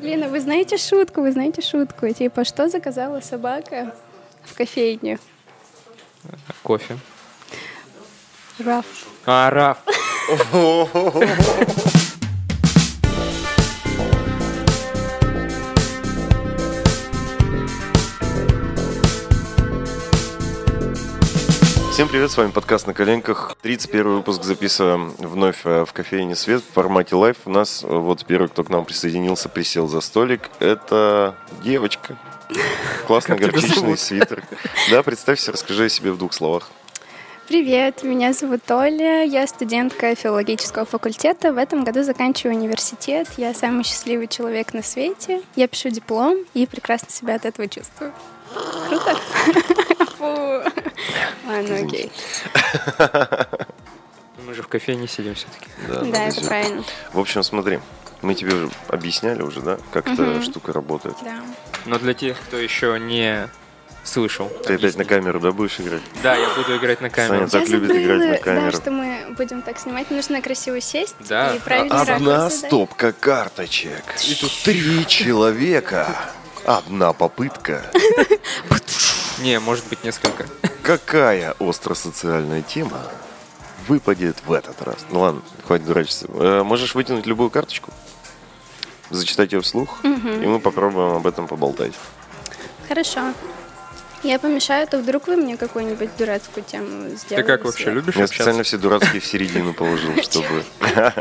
Блин, а вы знаете шутку, вы знаете шутку? Типа, что заказала собака в кофейню? Кофе. Раф. А, Раф. Всем привет, с вами подкаст «На коленках». 31 выпуск записываем вновь э, в кофейне «Свет» в формате live. У нас э, вот первый, кто к нам присоединился, присел за столик. Это девочка. Классный горчичный свитер. Да, представься, расскажи о себе в двух словах. Привет, меня зовут Оля, я студентка филологического факультета. В этом году заканчиваю университет. Я самый счастливый человек на свете. Я пишу диплом и прекрасно себя от этого чувствую. Круто? Фу. Ладно, окей. Мы же в кофейне сидим все-таки. Да, подожди. это правильно. В общем, смотри, мы тебе уже объясняли уже, да, как эта штука работает. Да. Но для тех, кто еще не слышал. Ты опять на камеру, да, будешь играть? Да, я буду играть на камеру. Саня так Я любит играть на камеру. Да, что мы будем так снимать. Нужно красиво сесть Да. и правильно Одна стопка карточек. И тут три человека. Одна попытка. Не, может быть несколько. Какая остросоциальная тема выпадет в этот раз? Ну ладно, хватит дурачиться. Э, можешь вытянуть любую карточку, зачитать ее вслух, и мы попробуем об этом поболтать. Хорошо. Я помешаю, то вдруг вы мне какую-нибудь дурацкую тему сделаете. Ты как вообще любишь Я общаться? специально все дурацкие в середину положил, чтобы...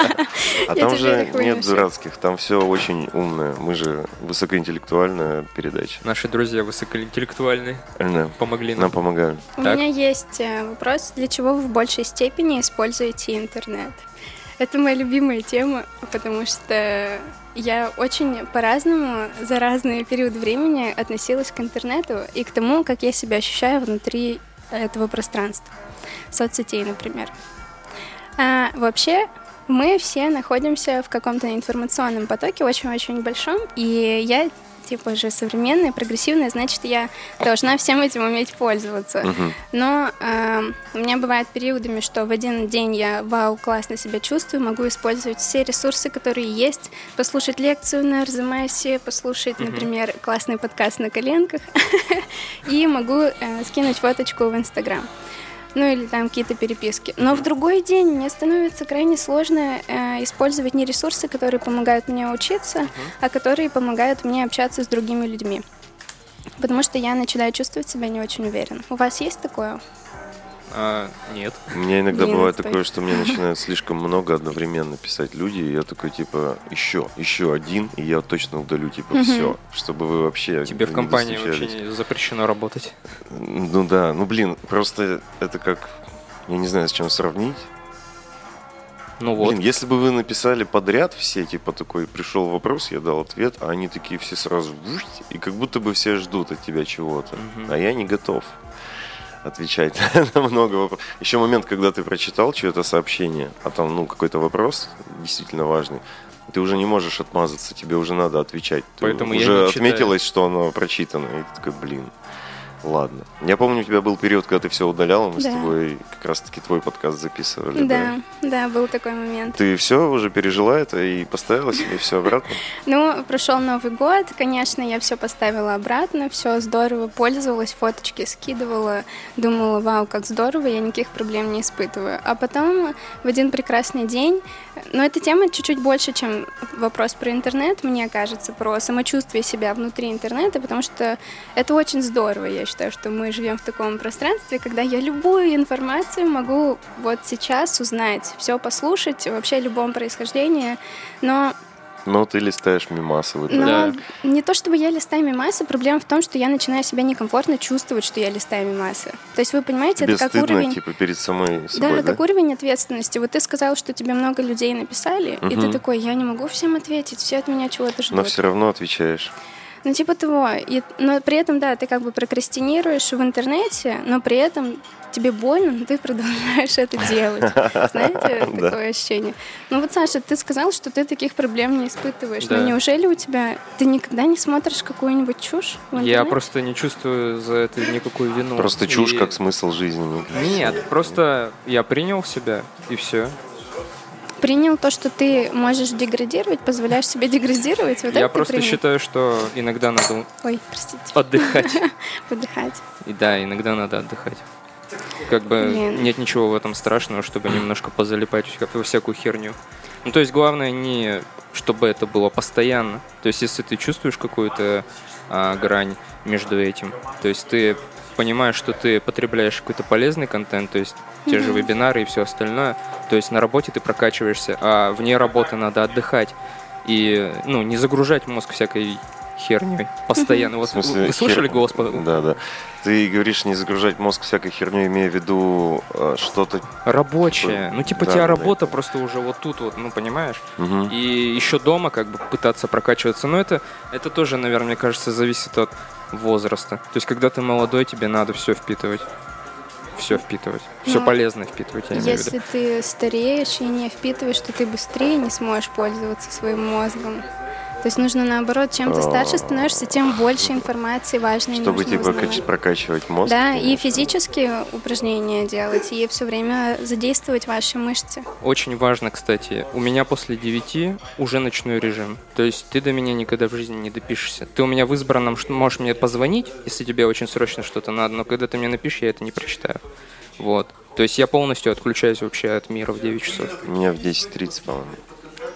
А там же нет дурацких, там все очень умное. Мы же высокоинтеллектуальная передача. Наши друзья высокоинтеллектуальные помогли нам нам. помогают. У меня есть э, вопрос, для чего вы в большей степени используете интернет? Это моя любимая тема, потому что я очень по-разному за разные периоды времени относилась к интернету и к тому, как я себя ощущаю внутри этого пространства, соцсетей, например. А, вообще, мы все находимся в каком-то информационном потоке очень-очень большом, и я типа же современная, прогрессивная, значит, я должна всем этим уметь пользоваться. Мгм. Но эм, у меня бывают периодами, что в один день я вау, классно себя чувствую, могу использовать все ресурсы, которые есть, послушать лекцию на Арзамасе, послушать, например, классный подкаст на коленках, и могу э, скинуть фоточку в Инстаграм. Ну или там какие-то переписки. Но в другой день мне становится крайне сложно э, использовать не ресурсы, которые помогают мне учиться, а которые помогают мне общаться с другими людьми. Потому что я начинаю чувствовать себя не очень уверенно. У вас есть такое? А, нет. У меня иногда Блин, бывает такое, что мне начинают слишком много одновременно писать люди, и я такой, типа, еще, еще один, и я точно удалю, типа, все, чтобы вы вообще Тебе в не компании вообще не запрещено работать. Ну да, ну блин, просто это как, я не знаю, с чем сравнить. Ну вот. Блин, если бы вы написали подряд все, типа такой, пришел вопрос, я дал ответ, а они такие все сразу, и как будто бы все ждут от тебя чего-то, Мгм. а я не готов отвечать на много вопросов. Еще момент, когда ты прочитал чье-то сообщение, а там, ну, какой-то вопрос действительно важный, ты уже не можешь отмазаться, тебе уже надо отвечать. Ты Поэтому я уже отметилось, что оно прочитано, и ты такой, блин. Ладно. Я помню, у тебя был период, когда ты все удаляла, мы с Да. тобой как раз-таки твой подкаст записывали. Да, да, был такой момент. Ты все уже пережила это и поставила себе все обратно? Ну, прошел Новый год, конечно, я все поставила обратно, все здорово, пользовалась, фоточки скидывала, думала, вау, как здорово, я никаких проблем не испытываю. А потом в один прекрасный день, но эта тема чуть-чуть больше, чем вопрос про интернет, мне кажется, про самочувствие себя внутри интернета, потому что это очень здорово, я считаю, что мы живем в таком пространстве, когда я любую информацию могу вот сейчас узнать, все послушать, вообще о любом происхождении, но Ну, ты листаешь мимасы в итоге. но Да. не то чтобы я листаю мимасы, проблема в том, что я начинаю себя некомфортно чувствовать, что я листаю мимасы. То есть вы понимаете, Тебе это как стыдно, уровень... типа, перед самой Да, собой, да? как уровень ответственности. Вот ты сказал, что тебе много людей написали, и ты такой, я не могу всем ответить, все от меня чего-то ждут. Но все равно отвечаешь. Ну, типа того. И, но при этом, да, ты как бы прокрастинируешь в интернете, но при этом тебе больно, но ты продолжаешь это делать. Знаете, такое ощущение. Ну вот, Саша, ты сказал, что ты таких проблем не испытываешь. Да. Но неужели у тебя... Ты никогда не смотришь какую-нибудь чушь Я просто не чувствую за это никакую вину. Просто чушь И- как смысл жизни. Нет, просто я принял себя, и все. Принял то, что ты можешь деградировать, позволяешь себе деградировать. Вот Я просто принял? считаю, что иногда надо Ой, простите, отдыхать. выдыхать. И да, иногда надо отдыхать. Как бы Блин. нет ничего в этом страшного, чтобы немножко позалипать во всякую херню. Ну, то есть главное не чтобы это было постоянно. То есть если ты чувствуешь какую-то а, грань между этим, то есть ты понимаешь, что ты потребляешь какой-то полезный контент, то есть те же вебинары и все остальное, то есть на работе ты прокачиваешься, а вне работы надо отдыхать и ну не загружать мозг всякой херней постоянно. Вот вы слышали хер- голос? по- Да, да. Ты говоришь не загружать мозг всякой херней, имея в виду э, что-то... Рабочая. Ну, типа, Да, тебя да, работа просто уже вот тут вот, ну, понимаешь? И еще дома как бы пытаться прокачиваться. Но это, это тоже, наверное, мне кажется, зависит от возраста. То есть, когда ты молодой, тебе надо все впитывать. Все впитывать. Все Ну, полезное впитывать, я имею. Если ты стареешь и не впитываешь, то ты быстрее не сможешь пользоваться своим мозгом. То есть нужно наоборот, чем ты старше становишься, тем больше информации важной Чтобы нужно типа узнавать. кач- прокачивать мозг. Да, и физические упражнения делать, и все время задействовать ваши мышцы. Очень важно, кстати, у меня после 9 уже ночной режим. То есть ты до меня никогда в жизни не допишешься. Ты у меня в избранном что можешь мне позвонить, если тебе очень срочно что-то надо, но когда ты мне напишешь, я это не прочитаю. Вот. То есть я полностью отключаюсь вообще от мира в 9 часов. У меня в 10.30, по-моему.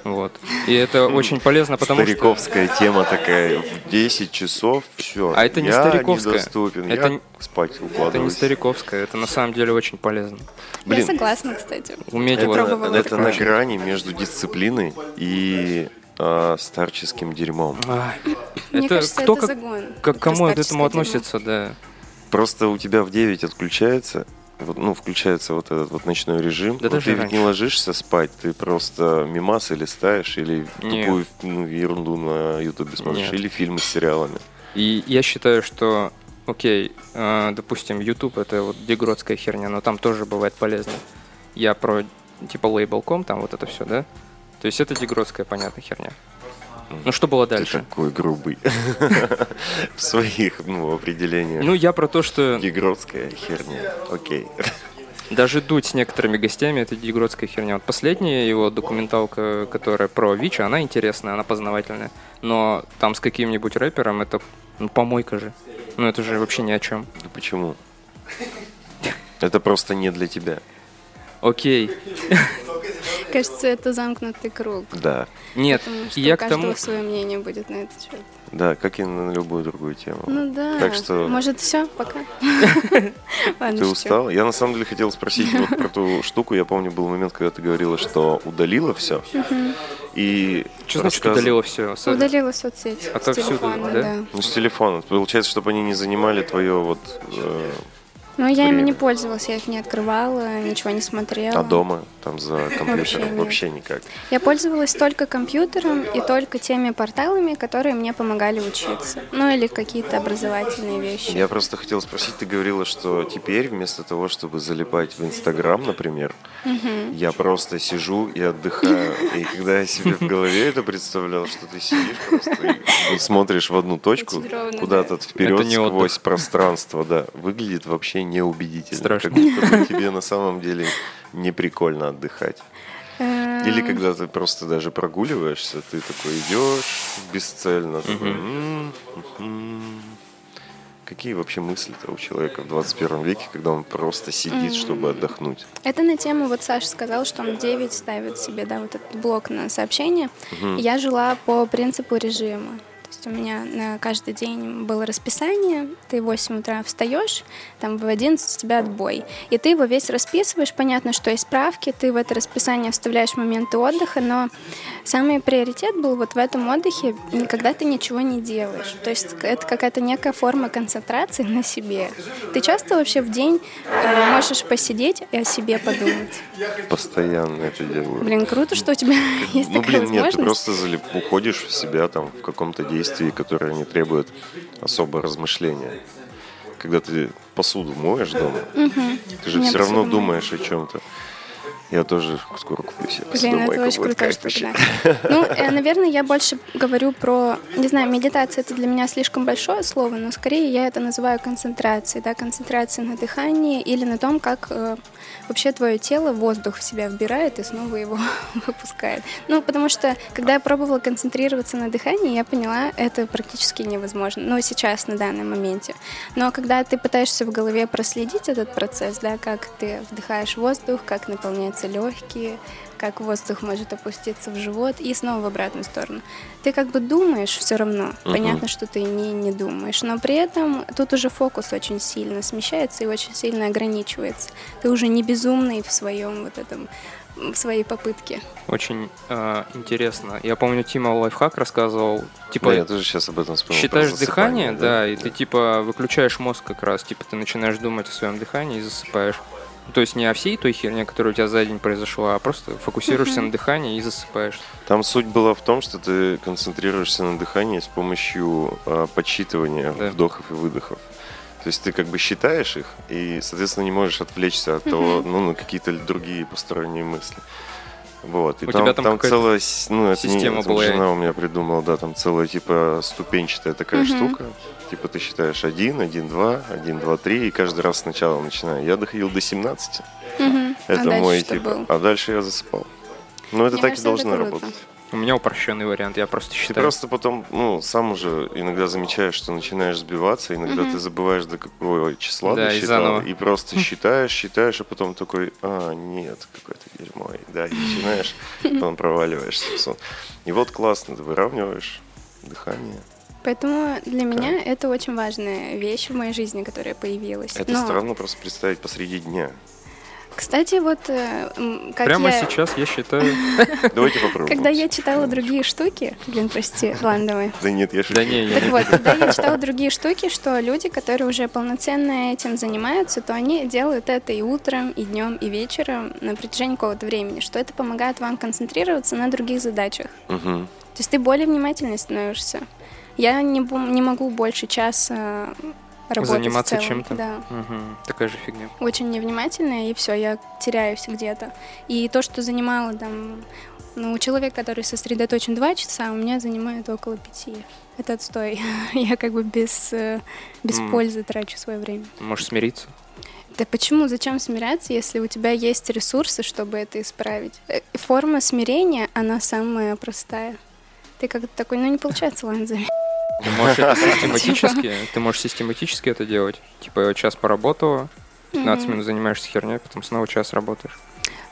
Вот. И это очень полезно, потому что... Стариковская тема такая. В 10 часов все. А это не я стариковская. недоступен. Это я не- спать Это укладываюсь. не стариковская, это на самом деле очень полезно. Блин. Я согласна, кстати. Уметь Это, это такое. на грани между дисциплиной и а, старческим дерьмом. Ай, Мне это кажется, кто это как, загон. как кому к этому дерьмо. относится, да. Просто у тебя в 9 отключается, вот, ну, включается вот этот вот ночной режим. Да но даже ты ведь раньше. не ложишься спать, ты просто мимасы листаешь или Нет. тупую ну, ерунду на ютубе смотришь, Нет. или фильмы с сериалами. И я считаю, что, окей, э, допустим, YouTube это вот дегродская херня, но там тоже бывает полезно. Я про типа лейбл.com, там вот это все, да? То есть это дегродская, понятная херня. Ну что было Ты дальше? такой грубый в своих ну, определениях. Ну я про то, что Дегродская херня. Окей. даже дуть с некоторыми гостями это дегродская херня. Вот последняя его документалка, которая про Вича, она интересная, она познавательная. Но там с каким-нибудь рэпером это ну, помойка же. Ну это же вообще ни о чем. Да почему? Это просто не для тебя. Окей. Кажется, это замкнутый круг. Да. Нет, Потому что я у к тому... свое мнение будет на этот счет. Да, как и на любую другую тему. Ну да. Так что- Может, все, пока. Ты устал? Я на самом деле хотел спросить вот про ту штуку. Я помню, был момент, когда ты говорила, что удалила все. И Что значит удалила все? Удалила соцсеть с Отовсюду, телефона, да? да. Ну, с телефона. Получается, чтобы они не занимали твое вот... Но я ими не пользовалась, я их не открывала, ничего не смотрела. а дома, там за компьютером, Вообще вообще никак. Я пользовалась только компьютером и только теми порталами, которые мне помогали учиться. Ну или какие-то образовательные вещи. Я просто хотел спросить, ты говорила, что теперь вместо того, чтобы залипать в Инстаграм, например, я просто сижу и отдыхаю. И когда я себе в голове это представлял, что ты сидишь просто и смотришь в одну точку, куда-то вперед сквозь пространство, да, выглядит вообще неубедительно. Страшно. Как будто бы тебе на самом деле не прикольно отдыхать. Эм, Или когда ты просто даже прогуливаешься, ты такой идешь бесцельно, такой. Какие вообще мысли-то у человека в 21 веке, когда он просто сидит, чтобы отдохнуть? Это на тему, вот Саша сказал, что он 9 ставит себе, да, вот этот блок на сообщение. Я жила по принципу режима. Есть у меня на каждый день было расписание, ты в 8 утра встаешь, там в 11 у тебя отбой. И ты его весь расписываешь, понятно, что есть справки, ты в это расписание вставляешь моменты отдыха, но самый приоритет был вот в этом отдыхе, когда ты ничего не делаешь. То есть это какая-то некая форма концентрации на себе. Ты часто вообще в день э, можешь посидеть и о себе подумать. Постоянно это делаю. Блин, круто, что у тебя есть Ну, такая блин, нет, ты возможность. просто залип- уходишь в себя там в каком-то действии, которое не требует особо размышления. Когда ты посуду моешь дома, ты же Я все равно думаешь о чем-то. Я тоже скоро куплю себе Блин, это очень крутая штука, да. Ну, э, наверное, я больше говорю про, не знаю, медитация это для меня слишком большое слово, но скорее я это называю концентрацией, да, концентрацией на дыхании или на том, как э, вообще твое тело воздух в себя вбирает и снова его выпускает. Ну, потому что, когда я пробовала концентрироваться на дыхании, я поняла, это практически невозможно. Ну, сейчас, на данном моменте. Но когда ты пытаешься в голове проследить этот процесс, да, как ты вдыхаешь воздух, как наполняются легкие, как воздух может опуститься в живот и снова в обратную сторону. Ты как бы думаешь все равно. Мгм. Понятно, что ты не, не думаешь. Но при этом тут уже фокус очень сильно смещается и очень сильно ограничивается. Ты уже не безумный в своем вот этом в своей попытке. Очень э, интересно. Я помню, Тима лайфхак рассказывал. Типа, Да, я тоже сейчас об этом вспомнил. считаешь дыхание, да, и ты типа выключаешь мозг как раз. Типа ты начинаешь думать о своем дыхании и засыпаешь. Ну, То есть не о всей той херне, которая у тебя за день произошла, а просто фокусируешься на дыхании и засыпаешь. Там суть была в том, что ты концентрируешься на дыхании с помощью а, подсчитывания Да. вдохов и выдохов. То есть ты как бы считаешь их, и, соответственно, не можешь отвлечься от того, ну, на какие-то другие посторонние мысли. Вот. И У там, тебя там там целая, ну, это не- система это была. жена у меня придумала, да, там целая, типа, ступенчатая такая Мгм. штука. Типа ты считаешь один, один, два, один, два, три, и каждый раз сначала начинаю. Я доходил до 17. Мгм. Это а мой, типа, было? а дальше я засыпал. Ну, это Мне так кажется, и должно работать. У меня упрощенный вариант, я просто Ты считаю. просто потом, ну, сам уже иногда замечаешь, что начинаешь сбиваться, иногда Мгм. ты забываешь до какого числа Да, ты и заново. и просто считаешь, считаешь, а потом такой, а, нет, какое-то дерьмо, и, да, и начинаешь, потом проваливаешься в сон. И вот классно, ты выравниваешь дыхание. Поэтому для меня это очень важная вещь в моей жизни, которая появилась. Это Но, странно просто представить посреди дня. Кстати, вот э, как Прямо я... сейчас я считаю... Давайте попробуем. Когда я читала другие штуки, блин, прости, ладно, давай. Да нет, я шучу. Да не, я Так вот, когда я читала другие штуки, что люди, которые уже полноценно этим занимаются, то они делают это и утром, и днем, и вечером на протяжении какого-то времени, что это помогает вам концентрироваться на других задачах. То есть ты более внимательный становишься. Я не, не могу больше часа работать Заниматься чем-то? Да. Мгм, Такая же фигня. Очень невнимательная, и все, я теряюсь где-то. И то, что занимало там, ну, человек, который сосредоточен два часа, у меня занимает около пяти. Это отстой. Я как бы без, э, без М. пользы трачу свое время. Можешь смириться. Да почему, зачем смиряться, если у тебя есть ресурсы, чтобы это исправить? Э, Форма смирения, она самая простая. Ты как-то такой, ну не получается, ладно, займи». Ты можешь это систематически, ты можешь систематически это делать. Типа час поработала, 15 Мгм. минут занимаешься херней, потом снова час работаешь.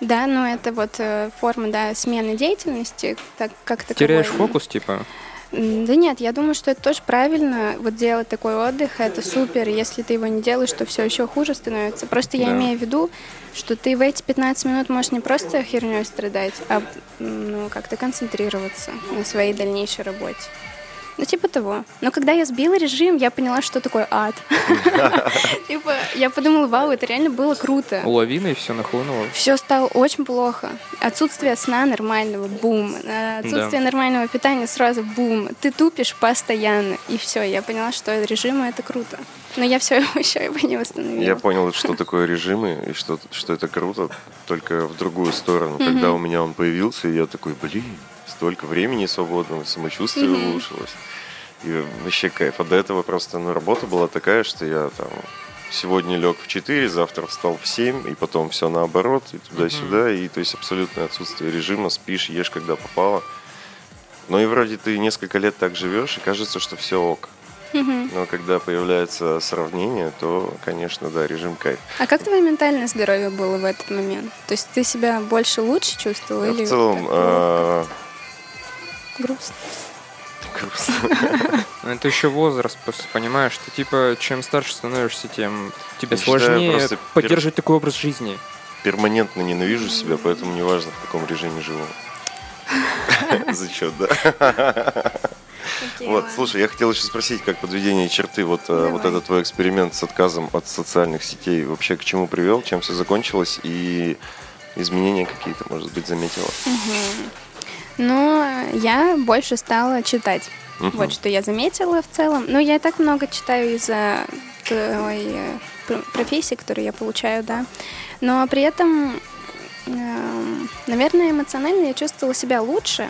Да, но это вот э, форма, да, смены деятельности, так как таковой. Теряешь фокус, типа, Да нет, я думаю, что это тоже правильно. Вот делать такой отдых, это супер. Если ты его не делаешь, то все еще хуже становится. Просто я Да. имею в виду, что ты в эти 15 минут можешь не просто херней страдать, а ну, как-то концентрироваться на своей дальнейшей работе. Ну, типа того. Но когда я сбила режим, я поняла, что такое ад. Типа, я подумала, вау, это реально было круто. лавина и все нахлынуло. Все стало очень плохо. Отсутствие сна нормального, бум. Отсутствие нормального питания сразу бум. Ты тупишь постоянно. И все, я поняла, что режим это круто. Но я все еще его не восстановила. Я понял, что такое режимы и что, что это круто, только в другую сторону. Когда у меня он появился, я такой, блин, столько времени свободного, самочувствие Мгм. улучшилось. И вообще кайф. А до этого просто ну, работа была такая, что я там сегодня лег в 4, завтра встал в 7, и потом все наоборот, и туда-сюда. И то есть абсолютное отсутствие режима, спишь, ешь, когда попало. Но и вроде ты несколько лет так живешь, и кажется, что все ок. Мгм. Но когда появляется сравнение, то, конечно, да, режим кайф. А как твое ментальное здоровье было в этот момент? То есть ты себя больше лучше чувствовал? или в целом, а, грустно? грустно. Ну, Это еще возраст, просто понимаешь, что типа чем старше становишься, тем тебе сложнее поддерживать такой образ жизни. Перманентно ненавижу себя, поэтому неважно, в каком режиме живу. Зачет, да? Вот, слушай, я хотел еще спросить, как подведение черты, вот, э, Давай. вот этот твой эксперимент с отказом от социальных сетей вообще к чему привел, чем все закончилось и изменения какие-то, может быть, заметила? Но я больше стала читать. Мгм. Вот что я заметила в целом. Но я и так много читаю из-за той э, пр- профессии, которую я получаю, да. Но при этом Эм, Наверное, эмоционально я чувствовала себя лучше,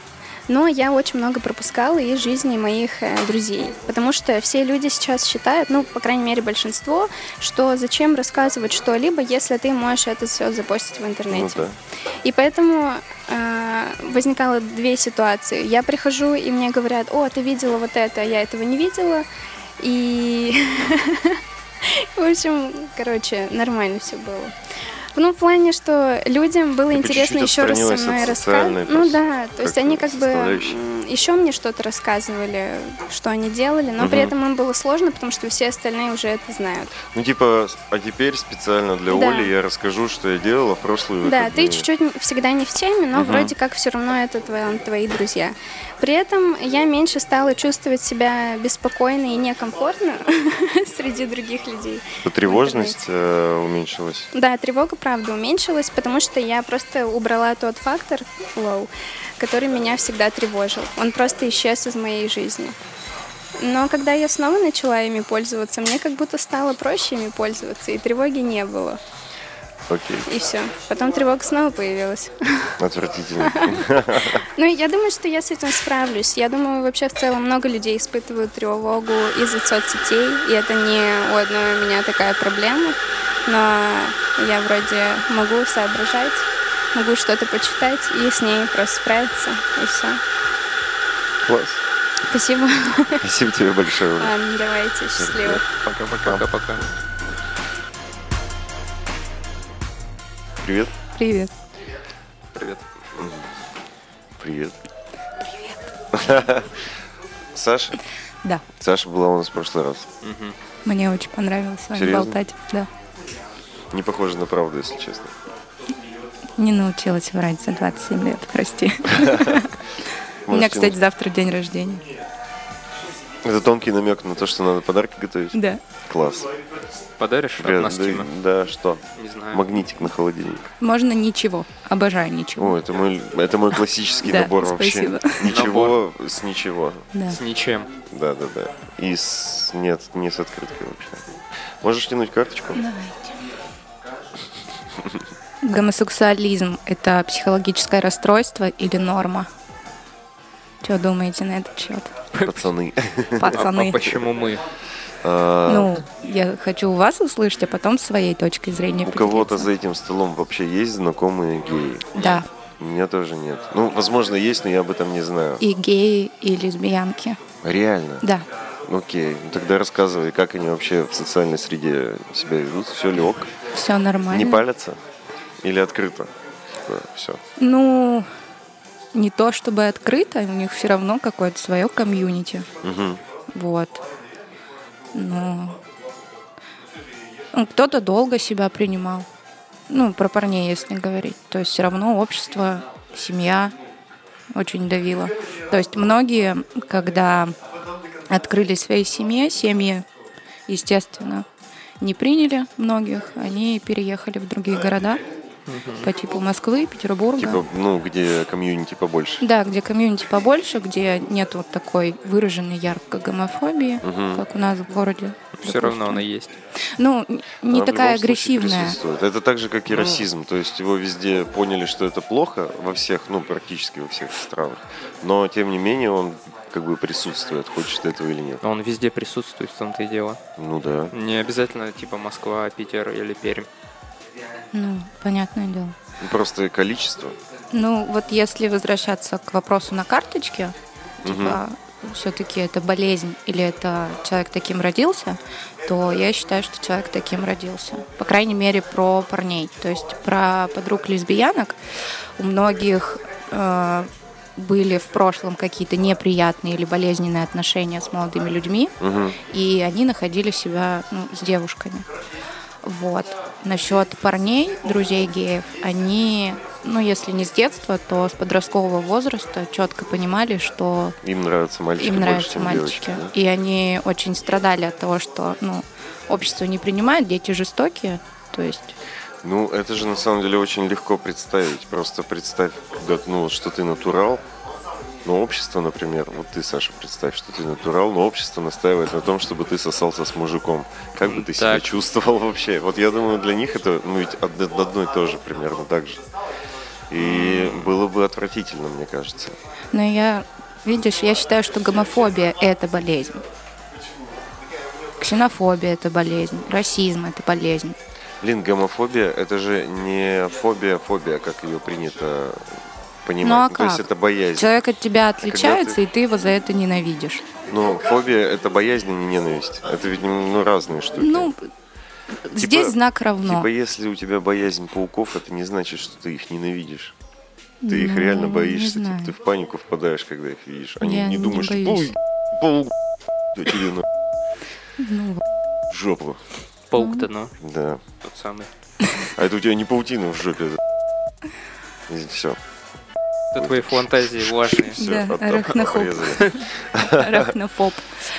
но я очень много пропускала из жизни моих э, друзей, потому что все люди сейчас считают, ну, по крайней мере, большинство, что зачем рассказывать что-либо, если ты можешь это все запостить в интернете. Ну да. И поэтому э, возникало две ситуации. Я прихожу, и мне говорят, о, ты видела вот это, а я этого не видела. И, в общем, короче, нормально все было. Ну, в плане, что людям было по интересно еще раз со мной рассказывать. Ну да, то есть как-то они как бы. Еще мне что-то рассказывали, что они делали, но при Мгм. этом им было сложно, потому что все остальные уже это знают. Ну, типа, а теперь специально для Да. Оли я расскажу, что я делала в прошлую Да, выходные. ты чуть-чуть всегда не в теме, но Мгм. вроде как все равно это твои, твои друзья. При этом я меньше стала чувствовать себя беспокойно и некомфортно среди других людей. Типа, Тревожность э, уменьшилась. Да, тревога, правда, уменьшилась, потому что я просто убрала тот фактор, flow, который меня всегда тревожил. Он просто исчез из моей жизни. Но когда я снова начала ими пользоваться, мне как будто стало проще ими пользоваться, и тревоги не было. Окей, И все. Потом тревога снова появилась. отвратительно. Ну, я думаю, что я с этим справлюсь. Я думаю, вообще в целом много людей испытывают тревогу из-за соцсетей, и это не у одной у меня такая проблема. Но я вроде могу соображать, могу что-то почитать и с ней просто справиться, и все. Класс. Спасибо. Спасибо тебе большое. Ладно, давайте, счастливо. Пока-пока. Пока-пока. Привет. Привет. Привет. Привет. Привет. Саша? Да, Саша была у нас в прошлый раз. Мне очень понравилось с вами Серьезно? болтать. Да. Не похоже на правду, если честно. Не научилась врать за 27 лет, прости. У меня, кстати, завтра день рождения. Это тонкий намек на то, что надо подарки готовить. Да. Класс. Подаришь от нас, Да, Тима? да, что? Не знаю. Магнитик на холодильник. Можно ничего. Обожаю ничего. О, это мой, это мой классический набор вообще. Ничего с ничего. Да. С ничем. Да, да, да. И с... Нет, не с открыткой вообще. Можешь тянуть карточку? Гомосексуализм – это психологическое расстройство или норма? Что думаете на этот счет? Пацаны. А, Пацаны. а почему мы? А, Ну, я хочу у вас услышать, а потом с своей точки зрения У кого-то за этим столом вообще есть знакомые геи? Да, У меня тоже нет. Ну, возможно, есть, но я об этом не знаю. и геи, и лесбиянки. Реально? Да. Окей. Ну, тогда рассказывай, как они вообще в социальной среде себя ведут. Все ли ок? Все нормально. Не палятся? Или открыто? все. Ну, не то чтобы открыто, у них все равно какое-то свое комьюнити. Угу. Вот. Но ну, кто-то долго себя принимал. Ну, про парней, если говорить. То есть все равно общество, семья очень давило. То есть многие, когда открыли свои семьи, семьи, естественно, не приняли многих, они переехали в другие города по типу Москвы, Петербурга. Типа, ну, где комьюнити побольше. Да, где комьюнити побольше, где нет вот такой выраженной яркой гомофобии, Мгм. как у нас в городе. Все равно она есть. Ну, не Она такая агрессивная. присутствует. Это так же, как и расизм. То есть его везде поняли, что это плохо во всех, ну, практически во всех странах. Но, тем не менее, он как бы присутствует, хочешь ты этого или нет. Он везде присутствует, в том-то и дело. Ну да. Не обязательно типа Москва, Питер или Пермь. Ну, понятное дело. Просто количество. Ну, вот если возвращаться к вопросу на карточке, типа, все-таки это болезнь или это человек таким родился, то я считаю, что человек таким родился. По крайней мере, про парней. То есть про подруг лесбиянок у многих э, были в прошлом какие-то неприятные или болезненные отношения с молодыми людьми, Мгм. и они находили себя ну, с девушками. Вот. Насчет парней, друзей геев, они, ну, если не с детства, то с подросткового возраста четко понимали, что Им нравятся мальчики им больше, нравятся чем мальчики. девочки. да? И они очень страдали от того, что, ну, общество не принимает, дети жестокие. То есть, Ну, это же на самом деле очень легко представить. Просто представь, когда, ну, что ты натурал. Но общество, например, вот ты, Саша, представь, что ты натурал, но общество настаивает на том, чтобы ты сосался с мужиком. Как бы ты себя Так. чувствовал вообще? Вот я думаю, для них это, ну, ведь од- одно и то же примерно так же. И было бы отвратительно, мне кажется. Но я, видишь, я считаю, что гомофобия – это болезнь. Ксенофобия – это болезнь. Расизм – это болезнь. Блин, гомофобия это же не фобия, фобия, как ее принято понимать. Ну, а То есть как? это боязнь. Человек от тебя отличается, ты- и ты его за это ненавидишь. Ну, фобия это боязнь, а не ненависть. Это ведь ну, разные штуки. Ну, здесь знак равно. Типа, если у тебя боязнь пауков, это не значит, что ты их ненавидишь. Ты их реально Ну, боишься, типа, ты в панику впадаешь, когда их видишь. А не, Я не не думаешь, паук, паук, тебе на Ну, жопу. Паук-то, ну, Да. тот самый. А это у тебя не паутина в жопе. Все. Это твои фантазии влажные. Все, Да, арахнофоб. арахнофоб.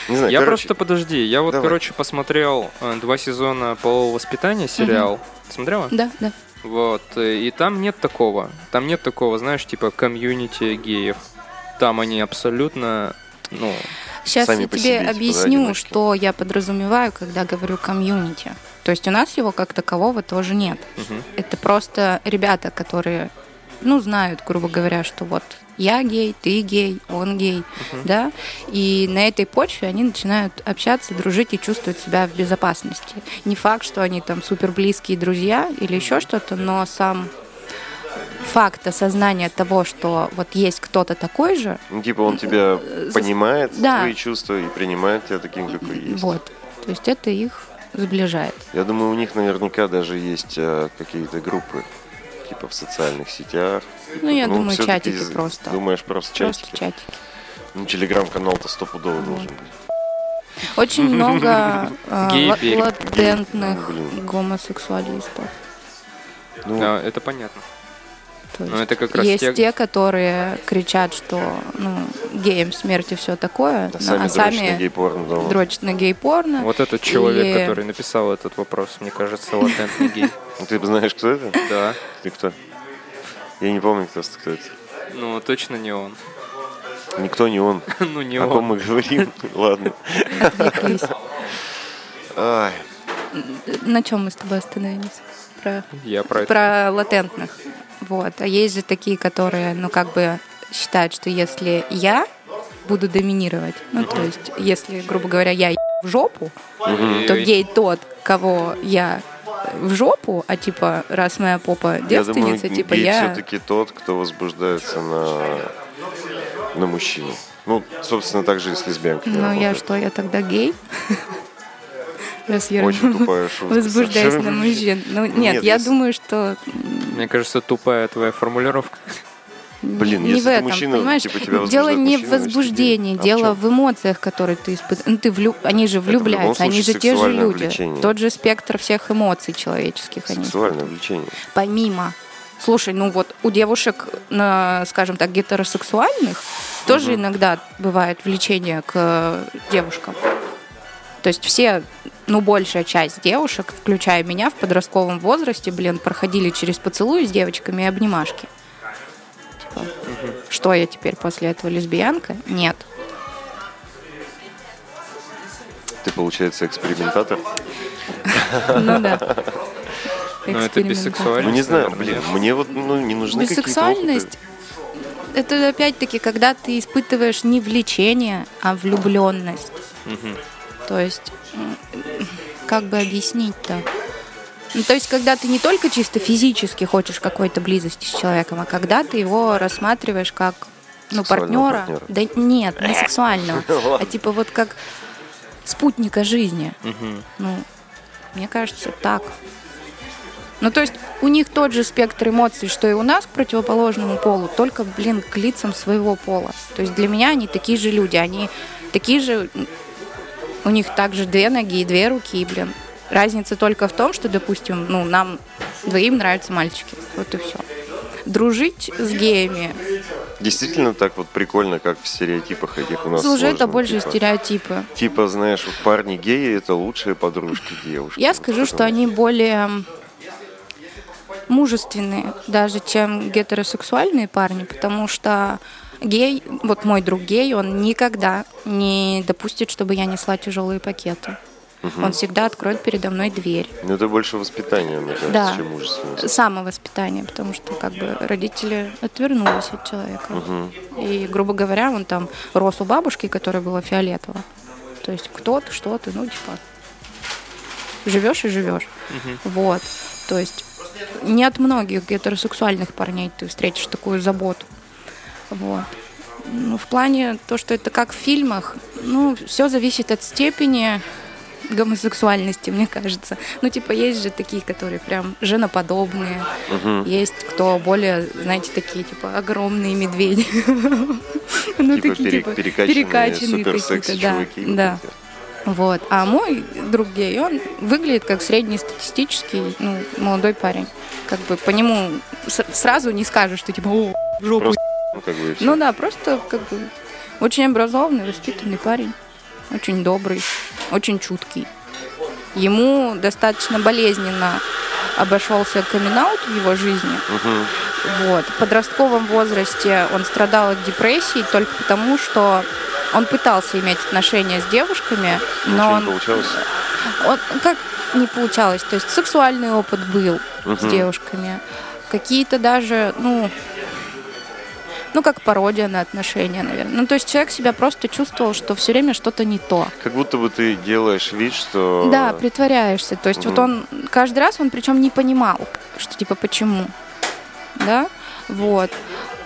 Не знаю, Я короче, просто, подожди, я вот, давай. короче, посмотрел э, два сезона полового воспитания, сериал. Ты смотрела? Да, да. Вот, э, и там нет такого. Там нет такого, знаешь, типа комьюнити геев. Там они абсолютно, ну, Сейчас Сами я тебе себе, типа, да, объясню, одиночки. что я подразумеваю, когда говорю комьюнити. То есть у нас его как такового тоже нет. мгм. Это просто ребята, которые, ну, знают, грубо говоря, что вот я гей, ты гей, он гей, да, и на этой почве они начинают общаться, дружить и чувствовать себя в безопасности. Не факт, что они там супер близкие друзья или еще что-то, но сам факт осознания того, что вот есть кто-то такой же, ну, типа он тебя Зас- понимает, да. твои чувства, и принимает тебя таким, какой есть. вот, то есть это их сближает. Я думаю, у них наверняка даже есть э, какие-то группы, типа в социальных сетях. Ну, я думаю, всё-таки чатики из- просто. Думаешь, просто Просто чатики? чатики. Ну, телеграм-канал-то стопудово должен быть. Очень много берег. латентных гомосексуалистов. Ну, это понятно. То Ну, есть это как раз есть те- те... которые кричат, что ну, геям смерть и все такое, а но- сами а дрочат на сами гей-порно дома. дрочат на гей-порно. Вот этот человек, И- который написал этот вопрос, мне кажется, латентный гей. Ты знаешь, кто это? Да. Ты кто? Я не помню, кто, это. Ну, точно не он. Никто не он. Ну, не О ком он. мы говорим? Ладно. Отвлеклись. На чем мы с тобой остановились? Про, Я про это. про латентных. Вот. А есть же такие, которые, ну, как бы считают, что если я буду доминировать, ну, то есть, если, грубо говоря, я в жопу, то Ой-ой-ой. гей тот, кого я в жопу, а типа, раз моя попа я думаю, девственница, типа я... все-таки тот, кто возбуждается на, на мужчину. Ну, собственно, так же и с лесбиянками Ну, я что, я тогда гей? Раз я Очень тупая шутка. возбуждаюсь на мужчин. Ну, нет, Нет, я если- думаю, что Мне кажется, тупая твоя формулировка. Блин, не если в ты этом, мужчина, понимаешь? типа, тебя дело не мужчина, в значит, возбуждении, А в дело чем? в эмоциях, которые ты испытываешь. Ну, ты влю- Они же в влюбляются, они же те же люди. влечение. Тот же спектр всех эмоций человеческих. они Сексуальное влечение. помимо. Слушай, ну вот у девушек, на, скажем так, гетеросексуальных тоже иногда бывает влечение к девушкам. То есть все, ну большая часть девушек, включая меня в подростковом возрасте, блин, проходили через поцелуи с девочками и обнимашки. Типа, что я теперь после этого лесбиянка? Нет. Ты, получается, экспериментатор? Ну да. Ну, это Экспериментатор. бисексуально. Ну, не знаю, блин, мне вот ну, не нужны какие-то Бисексуальность это опять-таки, когда ты испытываешь не влечение, а влюбленность. То есть, как бы объяснить-то? Ну, то есть, когда ты не только чисто физически хочешь какой-то близости с человеком, а когда ты его рассматриваешь как ну, партнера. партнера. Да нет, не сексуального, а типа вот как спутника жизни. Ну, мне кажется, так. Ну, то есть у них тот же спектр эмоций, что и у нас к противоположному полу, только, блин, к лицам своего пола. То есть для меня они такие же люди, они такие же, у них также две ноги и две руки, блин. Разница только в том, что, допустим, ну, нам двоим нравятся мальчики. Вот и все. Дружить с геями, Действительно так вот прикольно, как в стереотипах этих у нас это сложно, больше типа, стереотипы. Типа, знаешь, вот парни геи это лучшие подружки девушки. Я Вот скажу, что они более мужественные даже, чем гетеросексуальные парни, потому что гей, вот мой друг гей, он никогда не допустит, чтобы я несла тяжелые пакеты. Он всегда откроет передо мной дверь. Ну, это больше воспитание, мне кажется, Да. чем мужественность. Самовоспитание, потому что как бы родители отвернулись от человека. И, грубо говоря, он там рос у бабушки, которая была фиолетово. То есть кто ты, что ты, ну, типа, живешь и живешь. Вот. То есть не от многих гетеросексуальных парней ты встретишь такую заботу. Вот. Ну, в плане то, что это как в фильмах, ну, все зависит от степени гомосексуальности, мне кажется. Ну, типа, есть же такие, которые прям женоподобные. Есть кто более, знаете, такие, типа, огромные медведи. Ну, Типа такие, типа, перекачанные, какие-то, да, вот Да. эти. Вот. А мой друг гей, он выглядит как среднестатистический, ну, молодой парень. Как бы по нему сразу не скажешь, что типа, о, жопу. Просто, ну, как бы. Ну да, просто как бы очень образованный, воспитанный парень. Очень добрый, очень чуткий. Ему достаточно болезненно обошелся камин в его жизни. Мгм. Вот. В подростковом возрасте он страдал от депрессии только потому, что он пытался иметь отношения с девушками, но он, не получалось? он как не получалось. То есть сексуальный опыт был с Мгм. девушками. Какие-то даже, ну, ну, как пародия на отношения, наверное. Ну, то есть человек себя просто чувствовал, что все время что-то не то. Как будто бы ты делаешь вид, что... Да, притворяешься. То есть вот он каждый раз он причем не понимал, что типа почему. Да? Вот.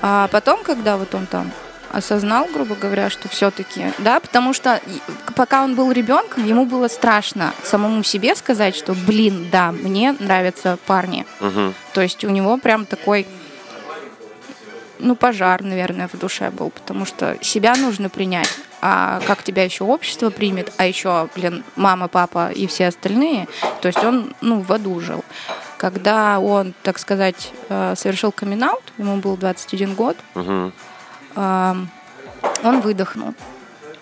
А потом, когда вот он там осознал, грубо говоря, что все-таки, да, потому что пока он был ребенком, ему было страшно самому себе сказать, что, блин, да, мне нравятся парни. Мгм. То есть у него прям такой, ну, пожар, наверное, в душе был, потому что себя нужно принять. А как тебя еще общество примет, а еще, блин, мама, папа и все остальные, то есть он, ну, в аду жил. Когда он, так сказать, э, совершил камин ему был 21 год, эм, он выдохнул.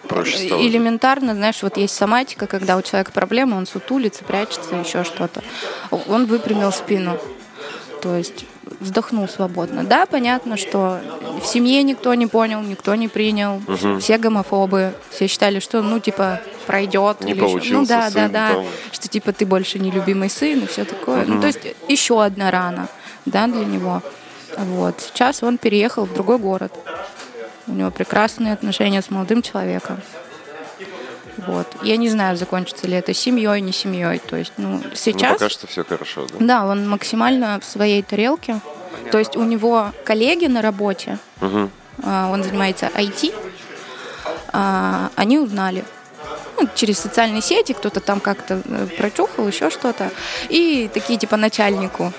Проще стало. Элементарно, знаешь, вот есть соматика, когда у человека проблемы, он сутулится, прячется, еще что-то. Он выпрямил спину. То есть вздохнул свободно. Да, понятно, что в семье никто не понял, никто не принял. Все гомофобы, все считали, что, ну, типа, пройдет. Не или еще- Ну получился да, да, сын, да. там. Что, типа, ты больше не любимый сын и все такое. Ну, то есть еще одна рана, да, для него. Вот. Сейчас он переехал в другой город. У него прекрасные отношения с молодым человеком. Вот. Я не знаю, закончится ли это семьей, не семьей. То есть, ну, Ну, сейчас... пока что все хорошо, да? Да, он максимально в своей тарелке. То есть у него коллеги на работе, а, он занимается IT, а, они узнали. Ну, через социальные сети кто-то там как-то э, прочухал, еще что-то. И такие типа начальнику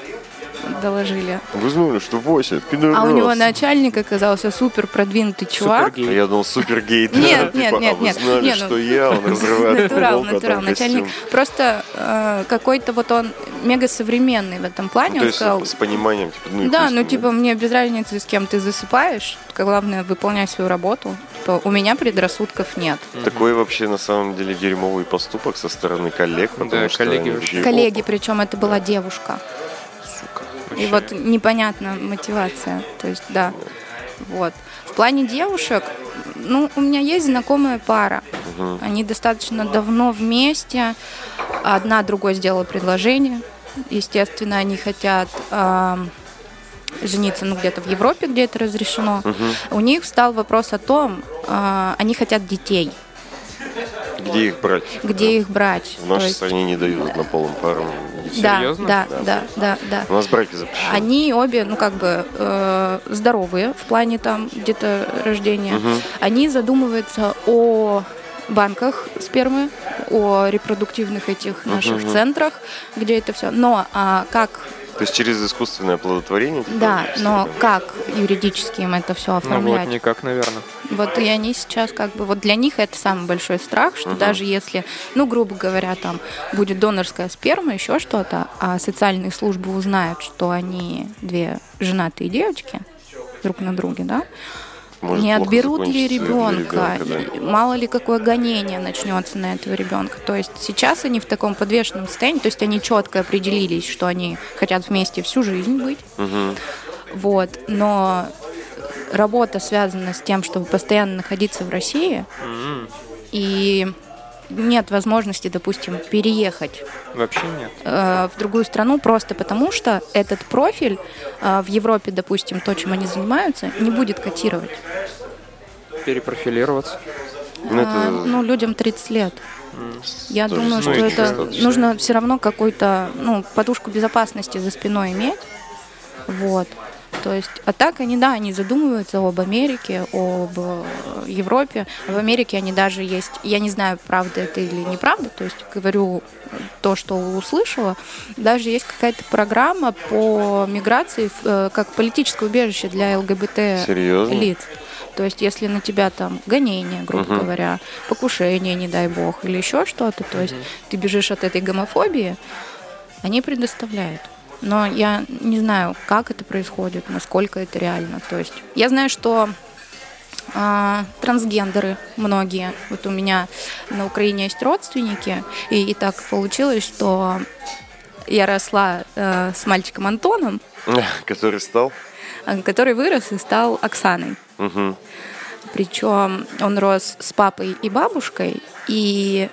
доложили. Вы знали, что Вася пидорас. А у него начальник оказался супер продвинутый чувак. А Супергей. я думал, супергей. да, Нет, типа, нет, нет, а вы нет. знали, ну, что я, он разрывает Натурал, а натурал, начальник. Просто э, какой-то вот он мега современный в этом плане. Ну, то он есть сказал, с пониманием, типа, ну да, ну типа мне без разницы, с кем ты засыпаешь. Главное, выполнять свою работу. Типа, у меня предрассудков нет. Такой вообще на самом деле дерьмовый поступок со стороны коллег, потому Да, что коллеги вообще. Коллеги, причем это была девушка. И вот непонятна мотивация. То есть, да. Вот. В плане девушек, ну, у меня есть знакомая пара. Они достаточно давно вместе. Одна другой сделала предложение. Естественно, они хотят ам, жениться, ну, где-то в Европе, где это разрешено. У них встал вопрос о том, а, они хотят детей. Где их брать? Где их брать? В нашей есть- стране не дают однополым парам детей. Да, Серьезно? да, Да. да, да, да. У нас браки запрещены. Они обе, ну как бы э, здоровые в плане там где-то рождения. Они задумываются о банках спермы, о репродуктивных этих наших центрах, где это все. Но а, как, То есть через искусственное оплодотворение? да, но как юридически им это все Ну вот, оформлять? никак, наверное. Вот и они сейчас как бы, вот для них это самый большой страх, что даже если, ну, грубо говоря, там будет донорская сперма, еще что-то, а социальные службы узнают, что они две женатые девочки друг на друге, да, Может не отберут ли ребенка, ребенка, да. мало ли какое гонение начнется на этого ребенка. То есть сейчас они в таком подвешенном состоянии, то есть они четко определились, что они хотят вместе всю жизнь быть. Мгм. Вот, но работа связана с тем, чтобы постоянно находиться в России М. и нет возможности, допустим, переехать Вообще нет. э, в другую страну просто потому, что этот профиль э, в Европе, допустим, то, чем они занимаются, не будет котировать. Перепрофилироваться. Ну, это- А, ну, людям 30 лет. Я Тоже думаю, что ну, это достаточно. нужно все равно какую-то ну, подушку безопасности за спиной иметь. Вот. То есть, а так они, да, они задумываются об Америке, об э, Европе. В Америке они даже есть, я не знаю, правда это или неправда, то есть говорю то, что услышала, даже есть какая-то программа по миграции, э, как политическое убежище для ЛГБТ Серьезно? лиц. То есть, если на тебя там гонение, грубо Мгм. говоря, покушение, не дай бог, или еще что-то, то есть ты бежишь от этой гомофобии, они предоставляют. Но я не знаю, как это происходит, насколько это реально. То есть я знаю, что а, трансгендеры многие. Вот у меня на Украине есть родственники, и, и так получилось, что я росла э, с мальчиком Антоном, Который стал? а, который вырос и стал Оксаной. Мгм. Причем он рос с папой и бабушкой, и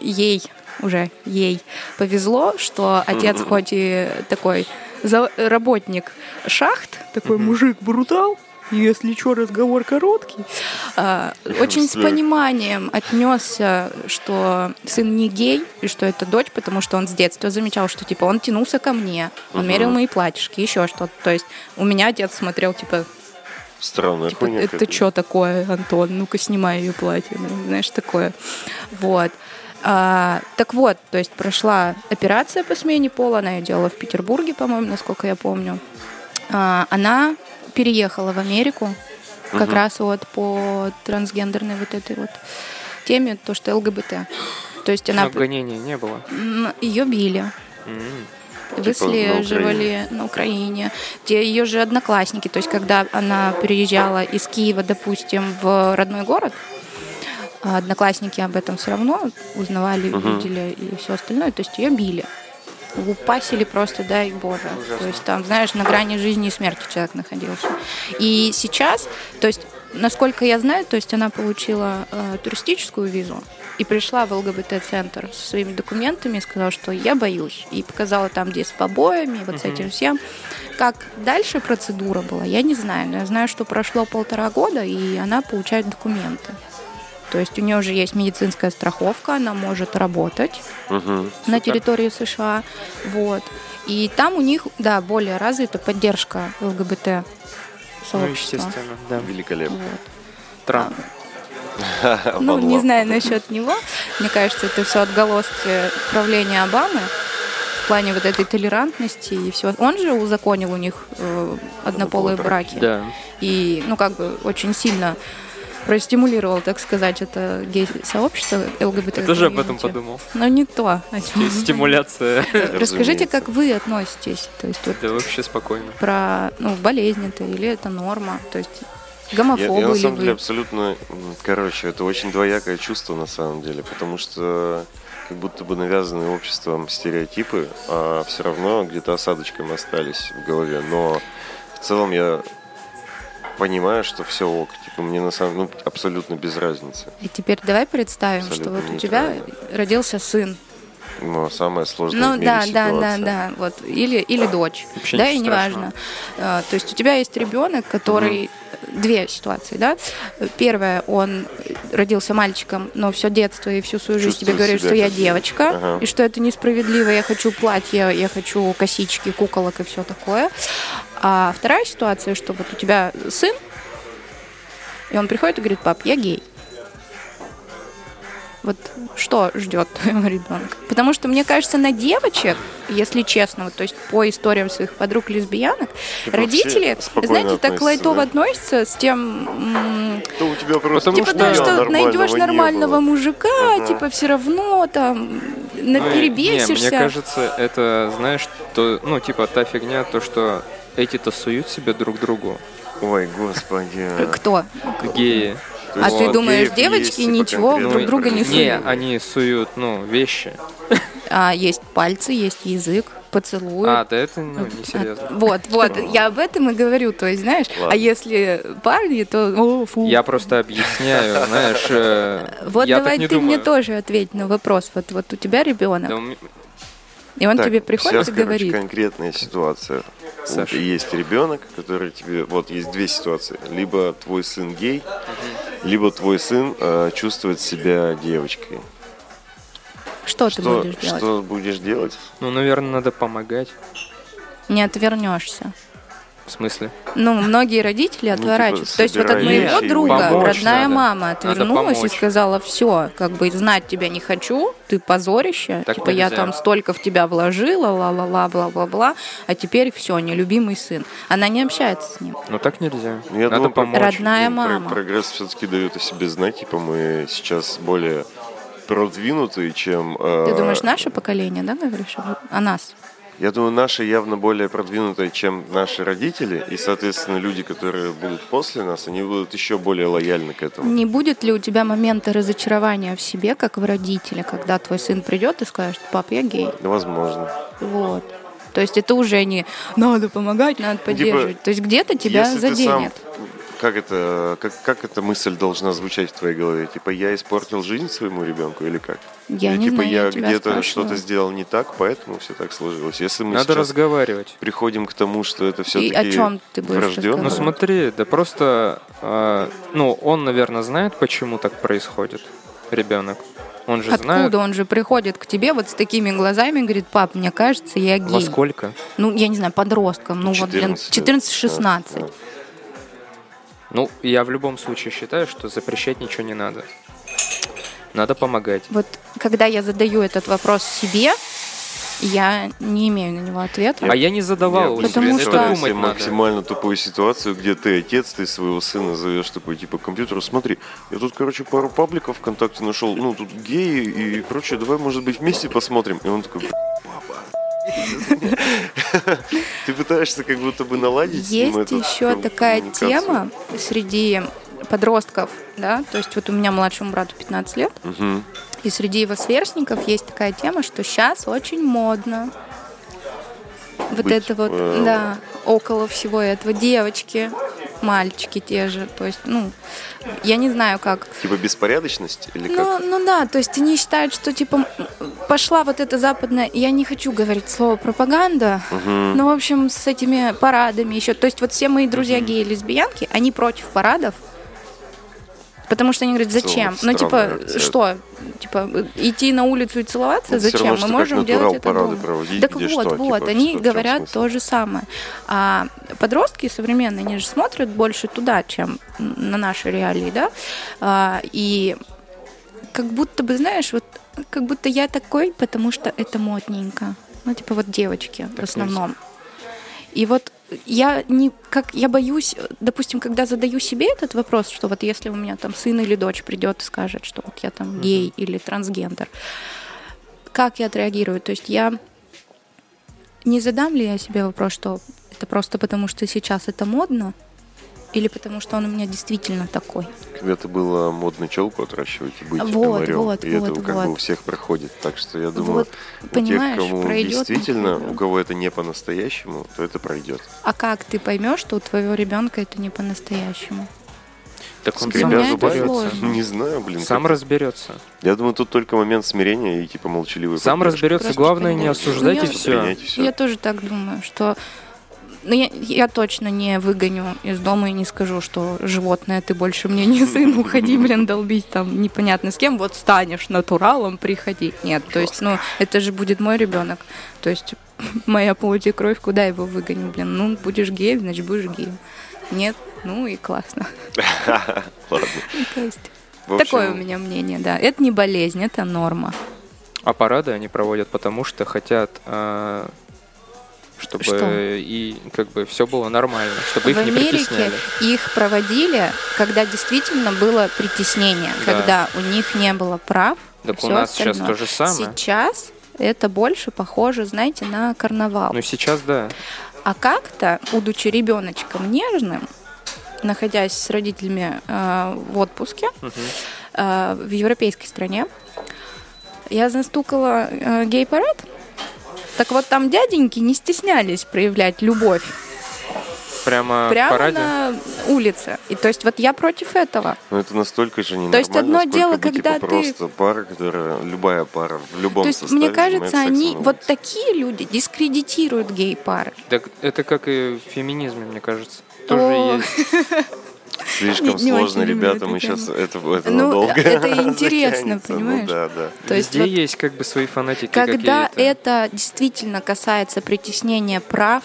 ей, уже ей повезло, что отец хоть и такой за- работник шахт, такой мужик-брутал, если что, разговор короткий, а, очень с пониманием отнесся, что сын не гей, и что это дочь, потому что он с детства замечал, что типа он тянулся ко мне, он мерил мои платьишки, еще что-то. То есть у меня отец смотрел, типа, Странная Типа, хуйня. это что такое, Антон? Ну-ка, снимай ее платье. Ну, знаешь, такое. Вот. А, так вот, то есть прошла операция по смене пола, она ее делала в Петербурге, по-моему, насколько я помню. А, она переехала в Америку, как раз вот по трансгендерной вот этой вот теме, то, что ЛГБТ. То есть она... Но гонения не было. Ее били, М. выслеживали на Украине. Где ее же одноклассники, то есть когда она переезжала из Киева, допустим, в родной город, одноклассники об этом все равно узнавали, Мгм. видели и все остальное, то есть ее били. Лупасили просто, дай боже. Ужасно. То есть там, знаешь, на грани жизни и смерти человек находился. И сейчас, то есть, насколько я знаю, то есть она получила э, туристическую визу и пришла в ЛГБТ-центр со своими документами и сказала, что я боюсь. И показала там, где с побоями, вот с этим всем. Как дальше процедура была, я не знаю. Но я знаю, что прошло полтора года, и она получает документы. То есть у нее уже есть медицинская страховка, она может работать Мгм. на территории США. Вот. И там у них, да, более развита поддержка ЛГБТ Ну, сообщества. естественно, да. Великолепно. Вот. Трамп. Ну, не знаю насчет него. Мне кажется, это все отголоски правления Обамы в плане вот этой толерантности и все. Он же узаконил у них э, однополые браки. Да. И, ну, как бы очень сильно простимулировал, так сказать, это гей-сообщество ЛГБТ. Я тоже об этом подумал. Но не то. чём. Стимуляция. Расскажите, как вы относитесь? То есть вот Да вообще спокойно. про ну, болезнь это или это норма? То есть Я, гомофобы я на ли самом деле вы? абсолютно... Короче, это очень двоякое чувство на самом деле, потому что как будто бы навязанные обществом стереотипы, а все равно где-то осадочками остались в голове. Но в целом я понимаю, что все ок. Типа мне на самом ну, абсолютно без разницы. И теперь давай представим, что Абсолютно вот у тебя родился сын. Но самое сложное Ну в мире да, да, ситуация. да, да, вот или или дочь, Вообще да, и неважно. А, То есть у тебя есть ребенок, который две ситуации, да. Первое, он родился мальчиком, но все детство и всю свою жизнь тебе говорит, что я девочка, Ага. и что это несправедливо, я хочу платье, я хочу косички, куколок и все такое. А вторая ситуация, что вот у тебя сын, и он приходит и говорит, пап, я гей. Вот что ждет твоего ребенка? Потому что, мне кажется, на девочек, если честно, вот, то есть по историям своих подруг лесбиянок, Типа родители, знаете, так лайтово да? относятся с тем, То у тебя просто Потому типа что то, я что нормального найдешь нормального мужика, Ага. типа все равно там Ну, и- Не, перебесишься. мне кажется, это, знаешь, то, ну, типа, та фигня, то, что эти-то суют себе друг другу, Ой, господи. Кто? геи. А ты думаешь, геев девочки ничего друг друга не определенные. Не, суют? они суют, ну, вещи. А есть пальцы, есть язык. поцелует. А, да это ну, не серьезно. Вот, вот, я об этом и говорю, то есть, знаешь, Ладно. а если парни, то, о, фу. Я просто объясняю, знаешь, э, Вот я давай так не ты мне думаю. тоже ответь на вопрос. Вот, вот у тебя ребенок, Да и он Так, тебе приходит сейчас, и говорит, короче, конкретная ситуация. Саш. Вот есть ребенок, который тебе... Вот есть две ситуации. Либо твой сын гей, либо твой сын э, чувствует себя девочкой. что, ты Что, будешь делать? что будешь делать? Ну, наверное, надо помогать. Не отвернешься. В смысле? Ну, многие родители типа, отворачиваются. То есть вот от моего друга помочь родная надо. мама отвернулась и сказала, все, как бы знать тебя не хочу, ты позорище, Так типа я нельзя. там столько в тебя вложила, ла-ла-ла, бла-бла-бла, а теперь все, нелюбимый сын. Она не общается с ним. Ну, так нельзя. Ну, Я надо думаю, помочь. Родная ну, мама. Прогресс все-таки дает о себе знать. Типа мы сейчас более продвинутые, чем... э, Ты думаешь, наше поколение, да, говоришь? О нас? Я думаю, наши явно более продвинутые, чем наши родители. И, соответственно, люди, которые будут после нас, они будут еще более лояльны к этому. Не будет ли у тебя момента разочарования в себе, как в родителе, когда твой сын придет и скажет, пап, я гей? Возможно. Вот. То есть это уже не надо помогать, надо поддерживать. То есть где-то тебя Если ты сам- заденет. как это, как, как эта мысль должна звучать в твоей голове? Типа, я испортил жизнь своему ребенку или как? Я или не типа знаю, я где-то что-то сделал не так, поэтому все так сложилось. Если мы Надо разговаривать. приходим к тому, что это все-таки о чем ты будешь врожденно, Ну смотри, да просто, а, ну он, наверное, знает, почему так происходит, ребенок. Он же Откуда знает. он же приходит к тебе вот с такими глазами и говорит, пап, мне кажется, я Во гей. сколько? Ну, я не знаю, подростком, ну вот, блин, 14 лет. 14-16. Да. Ну, я в любом случае считаю, что запрещать ничего не надо. Надо помогать. Вот когда я задаю этот вопрос себе, я не имею на него ответа. А я не задавал, Я Потому что- это думать себе надо. максимально тупую ситуацию, где ты отец, ты своего сына зовешь такой, типа, к компьютеру, смотри, я тут, короче, пару пабликов ВКонтакте нашел, ну, тут геи и прочее, давай, может быть, вместе посмотрим. И он такой, папа, ты пытаешься как будто бы наладить Есть еще такая тема среди подростков, да, то есть вот у меня младшему брату 15 лет, Мгм. и среди его сверстников есть такая тема, что сейчас очень модно вот Быть, это вот, э, да, около всего этого, девочки, мальчики те же, то есть, ну, я не знаю как. Типа беспорядочность или Ну, как? ну да, то есть они считают, что типа пошла вот эта западная, я не хочу говорить слово пропаганда, Мгм. ну, в общем, с этими парадами еще. То есть вот все мои друзья геи и лесбиянки, они против парадов, потому что они говорят, зачем? Ну, типа, что? Типа, идти на улицу и целоваться? Это всё зачем? равно, Мы можем делать это дома. проводить, Так вот, что, вот, типа, они что, говорят то же самое. А подростки современные, они же смотрят больше туда, чем на наши реалии, да? А, и как будто бы, знаешь, вот как будто я такой, потому что это модненько. Ну, типа вот девочки в основном. И вот я не как я боюсь, допустим, когда задаю себе этот вопрос, что вот если у меня там сын или дочь придет и скажет, что вот я там гей или трансгендер, как я отреагирую? То есть я не задам ли я себе вопрос, что это просто потому, что сейчас это модно, или потому что он у меня действительно такой? Когда-то было модно челку отращивать и быть Вот, поварем. вот, и вот, это как вот. бы у всех проходит. Так что я думаю, Вот, у тех, кому пройдет, действительно, у кого это не по-настоящему, то это пройдет. А как ты поймешь, что у твоего ребенка это не по-настоящему? Так он Скрипя зубами, не знаю, блин. Сам как- разберется. Я думаю, тут только момент смирения и типа молчаливый. Сам поддержки. разберется. Просто Главное не осуждать и все. Всё. Я тоже так думаю, что ну, я, я точно не выгоню из дома и не скажу, что животное, ты больше мне не сын, уходи, блин, долбить там непонятно с кем, вот станешь натуралом, приходи. Нет, то есть, ну, это же будет мой ребенок. То есть, моя плоть и кровь, куда его выгоню, блин? Ну, будешь геем, значит, будешь геем. Нет, ну и классно. Ладно. Ну, То есть, общем, такое у меня мнение, да. Это не болезнь, это норма. А парады они проводят потому, что хотят, а, чтобы Что? и как бы все было нормально, чтобы их в не Америке притесняли. их проводили, когда действительно было притеснение, Да. когда у них не было прав. Так у нас сейчас остальное. то же самое. Сейчас это больше похоже, знаете, на карнавал. Ну сейчас да. А как-то, будучи ребеночком нежным, находясь с родителями э, в отпуске Мгм. э, в европейской стране, я застукала э, гей-парад Так вот там дяденьки не стеснялись проявлять любовь Прямо, прямо на улице. И то есть вот я против этого. Ну это настолько же не То есть одно дело, бы, когда типа, ты- просто пара, которая любая пара в любом то есть составе мне кажется, они на вот такие люди дискредитируют гей-пары. Так это как и в феминизме, мне кажется. Тоже есть. Слишком Не- не сложно, люблю ребята, мы сейчас это, это Ну, надолго это интересно, затянется. Ну понимаешь? да, да. То есть Везде вот есть как бы свои фанатики когда какие-то. это действительно касается притеснения прав,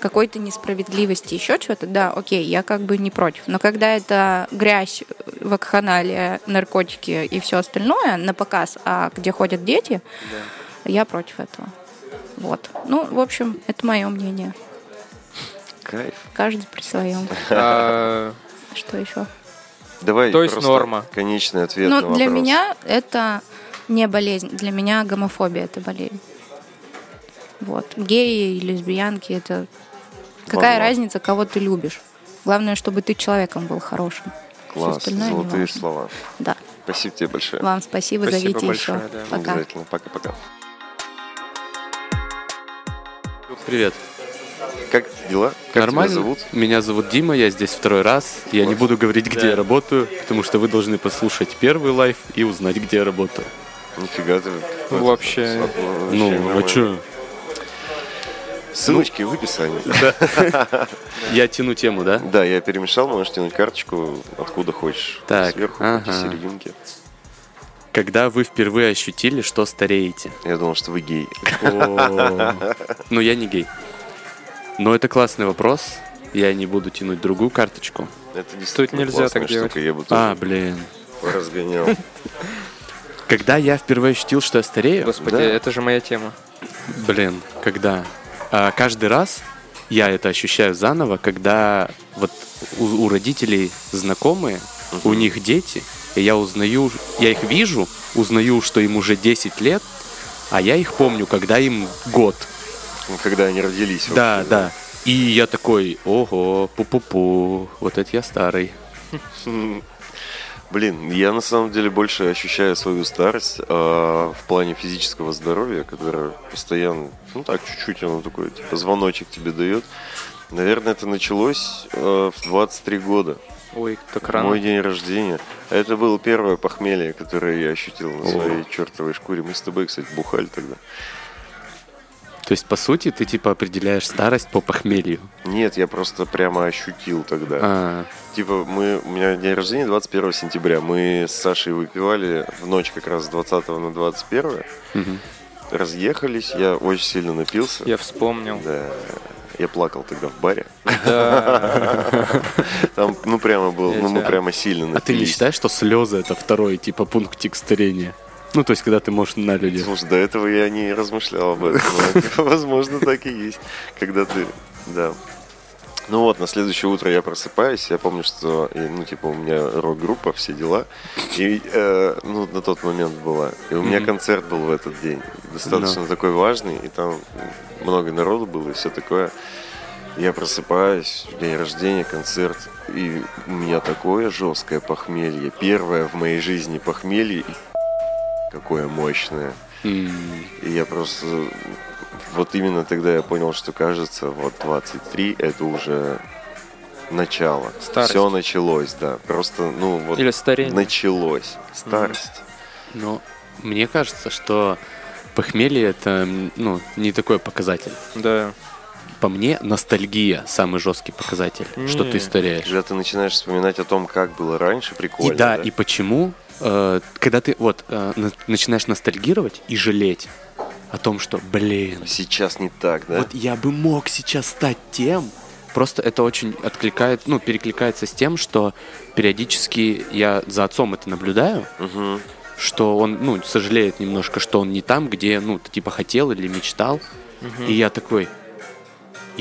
какой-то несправедливости, еще чего-то, да, окей, я как бы не против. Но когда это грязь, вакханалия, наркотики и все остальное на показ, а где ходят дети, я против этого. Вот. Ну, в общем, это мое мнение. Кайф. Каждый при своем. Что еще? Давай То есть норма. конечный ответ на Ну, для меня это не болезнь. Для меня гомофобия это болезнь. Вот. Геи и лесбиянки это... Какая Ладно. разница, кого ты любишь? Главное, чтобы ты человеком был хорошим. Класс, золотые слова. Да. Спасибо тебе большое. Вам спасибо, Спасибо зовите большое, еще. да. Пока. Обязательно. Пока-пока. Привет. Как дела? Как Нормально? тебя зовут? Меня зовут Дима, я здесь второй раз. Я не буду говорить, где Да. я работаю, потому что вы должны послушать первый лайф и узнать, где я работаю. Нифига ты. Ну, вообще. Ну, а нормально. что? Ссылочки в описании. Я тяну тему, да? Да, я перемешал, можешь тянуть карточку откуда хочешь. Так, Сверху, ага. серединки. Когда вы впервые ощутили, что стареете? Я думал, что вы гей. Ну, я не гей. Но это классный вопрос. Я не буду тянуть другую карточку. Это действительно нельзя так делать. штука, Я бы А, блин. разгонял. Когда я впервые ощутил, что я старею, Господи, Да. это же моя тема. Блин, когда? А, каждый раз я это ощущаю заново, когда вот у, у родителей знакомые, у них дети, и я узнаю, я их вижу, узнаю, что им уже 10 лет, а я их помню, когда им год. Когда они родились. Да, вообще, да. И я такой, ого, пу-пу-пу, вот это я старый. Блин, я на самом деле больше ощущаю свою старость а, в плане физического здоровья, которое постоянно, ну так, чуть-чуть оно такое, типа звоночек тебе дает. Наверное, это началось а, в 23 года. Ой, так рано. Мой день рождения. Это было первое похмелье, которое я ощутил на своей чертовой шкуре. Мы с тобой, кстати, бухали тогда. То есть, по сути, ты типа определяешь старость по похмелью. Нет, я просто прямо ощутил тогда. А, Типа, мы, у меня день рождения 21 сентября. Мы с Сашей выпивали в ночь как раз с 20 на 21. мгм. Разъехались, я очень сильно напился. Я вспомнил. Да, я плакал тогда в баре. Да. Там, ну, прямо был, ну, мы прямо сильно напились. А ты не считаешь, что слезы это второй типа пунктик старения? Ну, то есть, когда ты можешь на людях. Слушай, до этого я не размышлял об этом. но, Возможно, так и есть. Когда ты, да. Ну вот, на следующее утро я просыпаюсь, я помню, что, ну, типа, у меня рок-группа, все дела, и, э, ну, на тот момент была, и у меня Мгм. концерт был в этот день, достаточно такой важный, и там много народу было, и все такое. Я просыпаюсь, день рождения, концерт, и у меня такое жесткое похмелье, первое в моей жизни похмелье, и какое мощное. М, И я просто... Вот именно тогда я понял, что кажется, вот 23 это уже начало. Старость. Все началось, да. Просто, ну вот Или старение. началось. Старость. Но мне кажется, что похмелье это ну, не такой показатель. Да. По мне, ностальгия самый жесткий показатель, что Не. ты стареешь. Когда ты начинаешь вспоминать о том, как было раньше, прикольно. И да, и почему, э, когда ты вот э, на- начинаешь ностальгировать и жалеть о том, что, блин, Сейчас не так, да? вот я бы мог сейчас стать тем. Просто это очень откликает, ну, перекликается с тем, что периодически я за отцом это наблюдаю, Мгм. что он, ну, сожалеет немножко, что он не там, где, ну, ты типа хотел или мечтал. И я такой,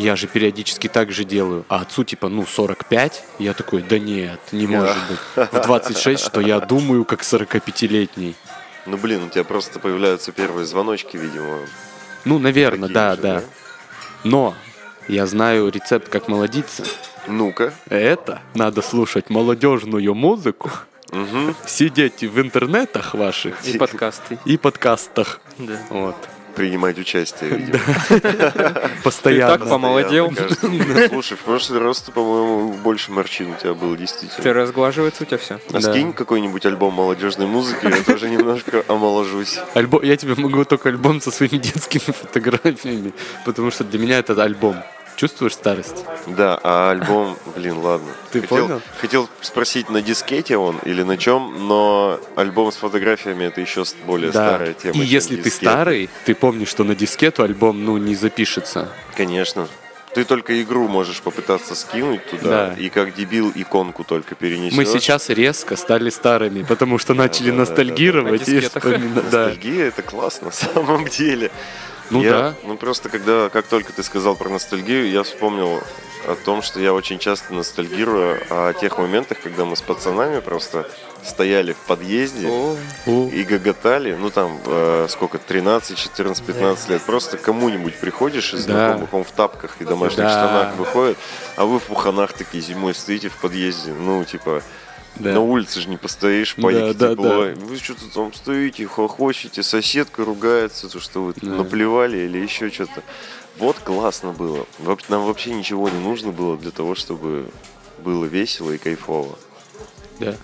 я же периодически так же делаю. А отцу типа, ну, 45. И я такой, да нет, не может быть. В 26, что я думаю, как 45-летний. Ну блин, у тебя просто появляются первые звоночки, видимо. Ну, наверное, да, же, да. Но я знаю рецепт, как молодиться. Ну-ка. Это надо слушать молодежную музыку, Мгм. сидеть в интернетах ваших И подкасты. и подкастах. Да. Вот. Принимать участие, видимо. Постоянно. Ты так помолодел. Слушай, в прошлый раз, ты, по-моему, больше морщин у тебя было, Ты действительно. разглаживается у тебя все. А скинь какой-нибудь альбом молодежной музыки, я тоже немножко омоложусь. Альбом, я тебе могу только альбом со своими детскими фотографиями, потому что для меня это альбом. Чувствуешь старость? Да, а альбом, блин, ладно. Ты хотел, понял? Хотел спросить, на дискете он или на чем, но альбом с фотографиями это еще более старая тема. И если ты старый, ты помнишь, что на дискету альбом, ну, не запишется. Конечно. Ты только игру можешь попытаться скинуть туда, Да. и как дебил иконку только перенесешь. Мы сейчас резко стали старыми, потому что начали да, да, да, ностальгировать. Да. Ностальгия это классно, на самом деле. Ну Я- да. Ну просто когда, как только ты сказал про ностальгию, я вспомнил о том, что я очень часто ностальгирую о тех моментах, когда мы с пацанами просто стояли в подъезде О, О, и гоготали, ну там, э, сколько, 13, 14, 15 лет, просто кому-нибудь приходишь из Да. знакомых, он в тапках и домашних Да. штанах выходит, а вы в пуханах такие зимой стоите в подъезде, ну, типа, Да. на улице же не постоишь, Да, пайки да, тепло, да. вы что-то там стоите, хохочете, соседка ругается, то, что вы Да. наплевали или еще что-то. Вот классно было. Нам вообще ничего не нужно было для того, чтобы было весело и кайфово. да.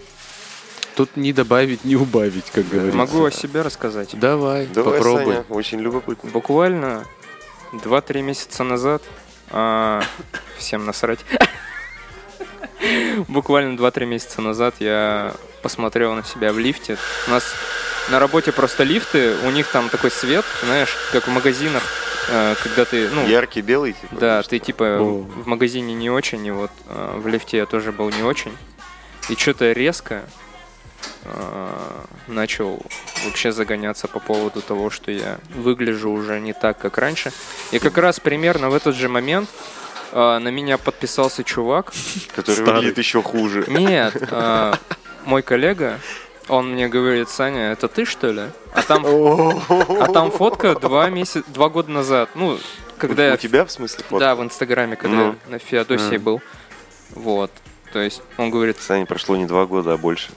Тут не добавить, не убавить, как говорится. могу о себе рассказать. Давай, Давай, попробуй. Саня, очень любопытно. Буквально 2-3 месяца назад а, всем насрать. Буквально 2-3 месяца назад я посмотрел на себя в лифте. У нас на работе просто лифты, у них там такой свет, знаешь, как в магазинах, э, когда ты, ну, Яркий белый, типа? да, ты типа О. в магазине не очень, и вот э, в лифте я тоже был не очень. И что-то резко э, начал вообще загоняться по поводу того, что я выгляжу уже не так, как раньше. И как раз примерно в этот же момент э, на меня подписался чувак. Который Старый. выглядит еще хуже. Нет, э, мой коллега, он мне говорит, Саня, это ты что ли? А там, а там фотка два месяца, два года назад. Ну, когда я У тебя, в смысле, фото? да, в Инстаграме, когда Ну. я на Феодосии А. был. Вот. То есть он говорит, Сане прошло не два года, а больше.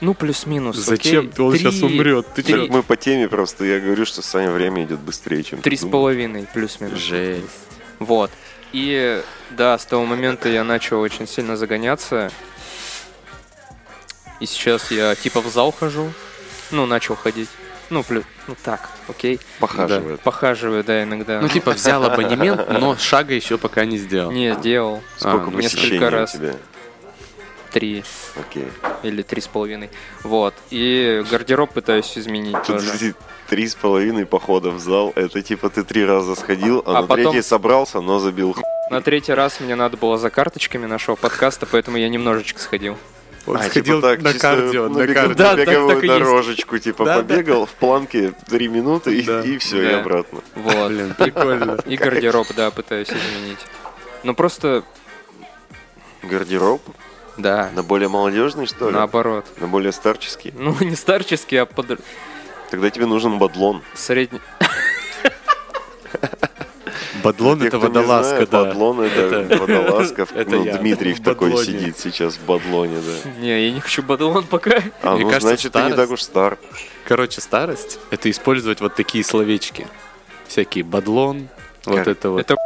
ну плюс-минус. Зачем? окей, Он три- сейчас умрет. Ты три-? Мы по теме просто, я говорю, что Саня время идет быстрее, чем Три с половиной плюс-минус. Жесть. Вот. И да, с того момента я начал очень сильно загоняться. И сейчас я типа в зал хожу. Ну, начал ходить. Ну, плюс, ну так, окей. Похаживает. Похаживаю, да, иногда. Ну, типа, взял абонемент, но шага еще пока не сделал. Не, сделал. Сколько А, ну, посещений несколько у раз. тебя? Три Окей. или три с половиной. Вот. И гардероб пытаюсь изменить тоже. Три с половиной похода в зал, это типа ты три раза сходил, а, А на потом- третий собрался, но забил. На третий раз мне надо было за карточками нашего подкаста, поэтому я немножечко сходил. Он А, сходил типа так, на чисто кардио, на бег- кардио. Да, на так- беговую так и есть. дорожечку, типа Да, да. побегал в планке три минуты и, Да. и все, и Да. обратно. Вот. Блин, прикольно. И гардероб, да, пытаюсь изменить. Ну просто, Гардероб да, на более молодежный, что ли? наоборот. На более старческий? Ну, не старческий, а под... Тогда тебе нужен бадлон. средний. Бадлон это водолазка, да. Бадлон это, водолазка. это ну, я. Дмитрий В такой сидит сейчас в бадлоне, да. Не, я не хочу бадлон пока. А, Мне ну кажется, значит, ты не так уж стар. Короче, старость — это использовать вот такие словечки. Всякие бадлон, вот это вот. Это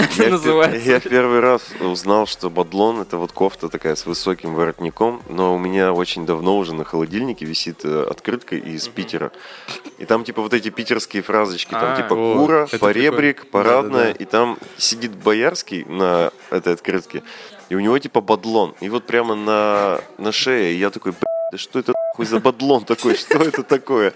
Я, в пер- называется. я первый раз узнал, что бадлон это вот кофта такая с высоким воротником, но у меня очень давно уже на холодильнике висит э, открытка из Питера. И там типа вот эти питерские фразочки, там А, типа кура, поребрик, парадная, и там сидит Боярский на этой открытке, и у него типа бадлон. И вот прямо на, на шее я такой, «Б***ь, да что это хуй за бадлон такой, что это такое?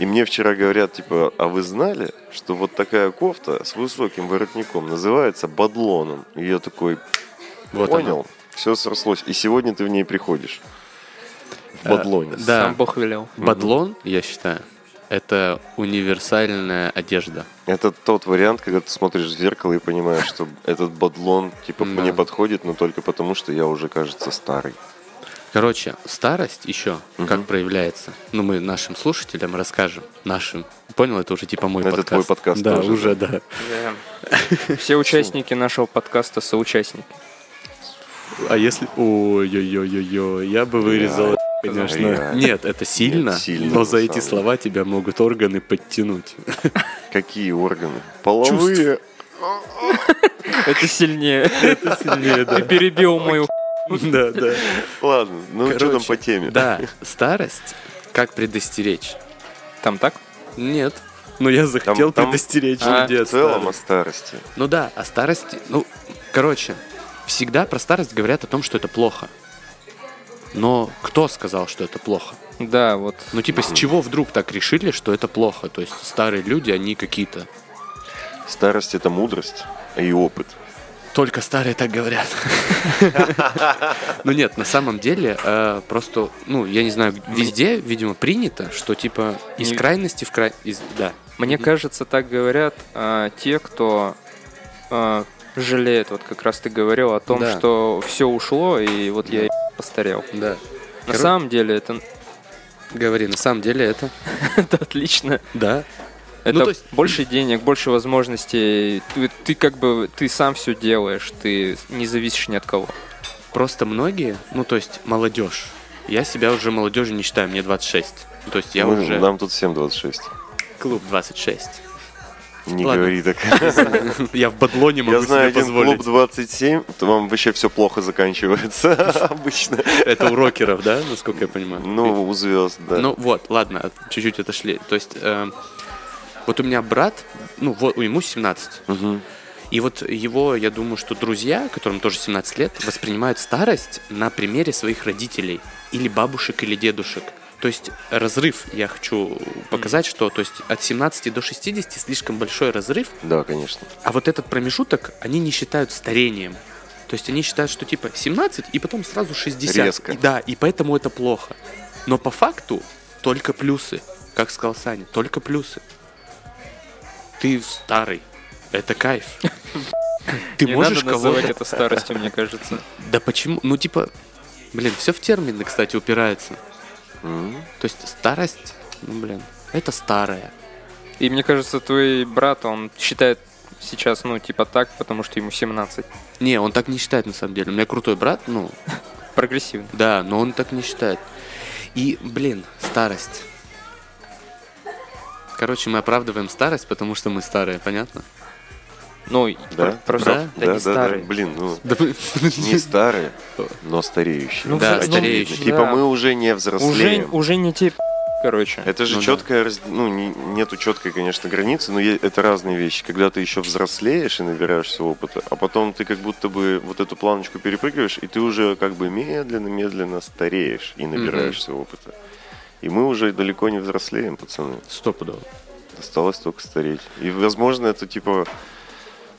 И мне вчера говорят, типа, а вы знали, что вот такая кофта с высоким воротником называется бадлоном? И я такой, вот понял, все срослось. И сегодня ты в ней приходишь. В Э, бадлоне. да. сам Бог велел. Бадлон, я считаю, это универсальная одежда. Это тот вариант, когда ты смотришь в зеркало и понимаешь, что этот бадлон, типа, Да. мне подходит, но только потому, что я уже, кажется, старый. Короче, старость еще Мгм. как проявляется. Ну, мы нашим слушателям расскажем. Нашим. Понял, это уже типа мой Это подкаст. твой подкаст Да, тоже, уже, да. Да. Все участники нашего подкаста соучастники. А если... Ой-ой-ой-ой, я бы вырезал. Конечно. Нет, это сильно, Нет, сильно, но за эти слова тебя могут органы подтянуть. Какие органы? Половые. Это сильнее. Это сильнее, Ты перебил мою Да, да. Ладно, ну что там Короче, по теме? Да, старость, как предостеречь? Там так? Нет. Но я захотел там- предостеречь А, людей В от целом о старости. старости. Ну да, о старости, ну, короче, всегда про старость говорят о том, что это плохо. Но кто сказал, что это плохо? Да, вот. Ну, типа, с чего вдруг так решили, что это плохо? То есть старые люди, они какие-то... Старость это мудрость и опыт. Только старые так говорят. Ну нет, на самом деле, э, просто, ну, я не знаю, везде, видимо, принято, что типа из крайности в край... Да. Мне кажется, так говорят а, те, кто а, жалеет, вот как раз ты говорил о том, что все ушло, и вот я постарел. Да. На самом деле это, Говори, на самом деле это... это отлично. Да. Это Ну, то есть- больше денег, больше возможностей. Ты, ты как бы ты сам все делаешь, ты не зависишь ни от кого. Просто многие, ну, то есть молодежь. Я себя уже молодежью не считаю, мне 26. Ну, То есть я Мы- уже... Нам тут всем 26. Клуб 26. Не Ладно. говори так. Я в бадлоне могу Я знаю себе один клуб позволить. 27, то вам вообще все плохо заканчивается обычно. Это у рокеров, да, насколько я понимаю? Ну, у звезд, да. Ну вот, ладно, чуть-чуть отошли. То есть, эм, вот у меня брат, ну вот ему 17. Мгм. И вот его, я думаю, что друзья, которым тоже 17 лет, воспринимают старость на примере своих родителей. Или бабушек, или дедушек. То есть разрыв, я хочу показать, что то есть от 17 до 60 слишком большой разрыв, Да, конечно. а вот этот промежуток они не считают старением. То есть они считают, что типа 17 и потом сразу 60. Резко. И да, и поэтому это плохо. Но по факту только плюсы. Как сказал Саня, только плюсы. Ты старый. Это кайф. Ты не можешь надо называть это старостью, мне кажется. Да почему? Ну типа, блин, все в термины, кстати, упирается. То есть старость, ну блин, это старое. И мне кажется, твой брат, он считает сейчас, ну, типа так, потому что ему 17. Не, он так не считает на самом деле. У меня крутой брат, ну, Прогрессивно. Да, но он так не считает. И, блин, старость. Короче, мы оправдываем старость, потому что мы старые, понятно? Ну, Да? про- просто Да? да, Да, не да, да. старый. Блин, ну, Да, не старые, но стареющие. Ну, Да, взро- стареющие. ну, Типа да. мы уже не уже, взрослеем. уже не те, короче. Это же Ну да. четкая, раз- ну, не- нету четкой, конечно, границы, но это разные вещи. Когда ты еще взрослеешь и набираешься опыта, а потом ты как будто бы вот эту планочку перепрыгиваешь, и ты уже как бы медленно-медленно стареешь и набираешься опыта. И мы уже далеко не взрослеем, пацаны. Стопудово. Осталось только стареть. И, возможно, это типа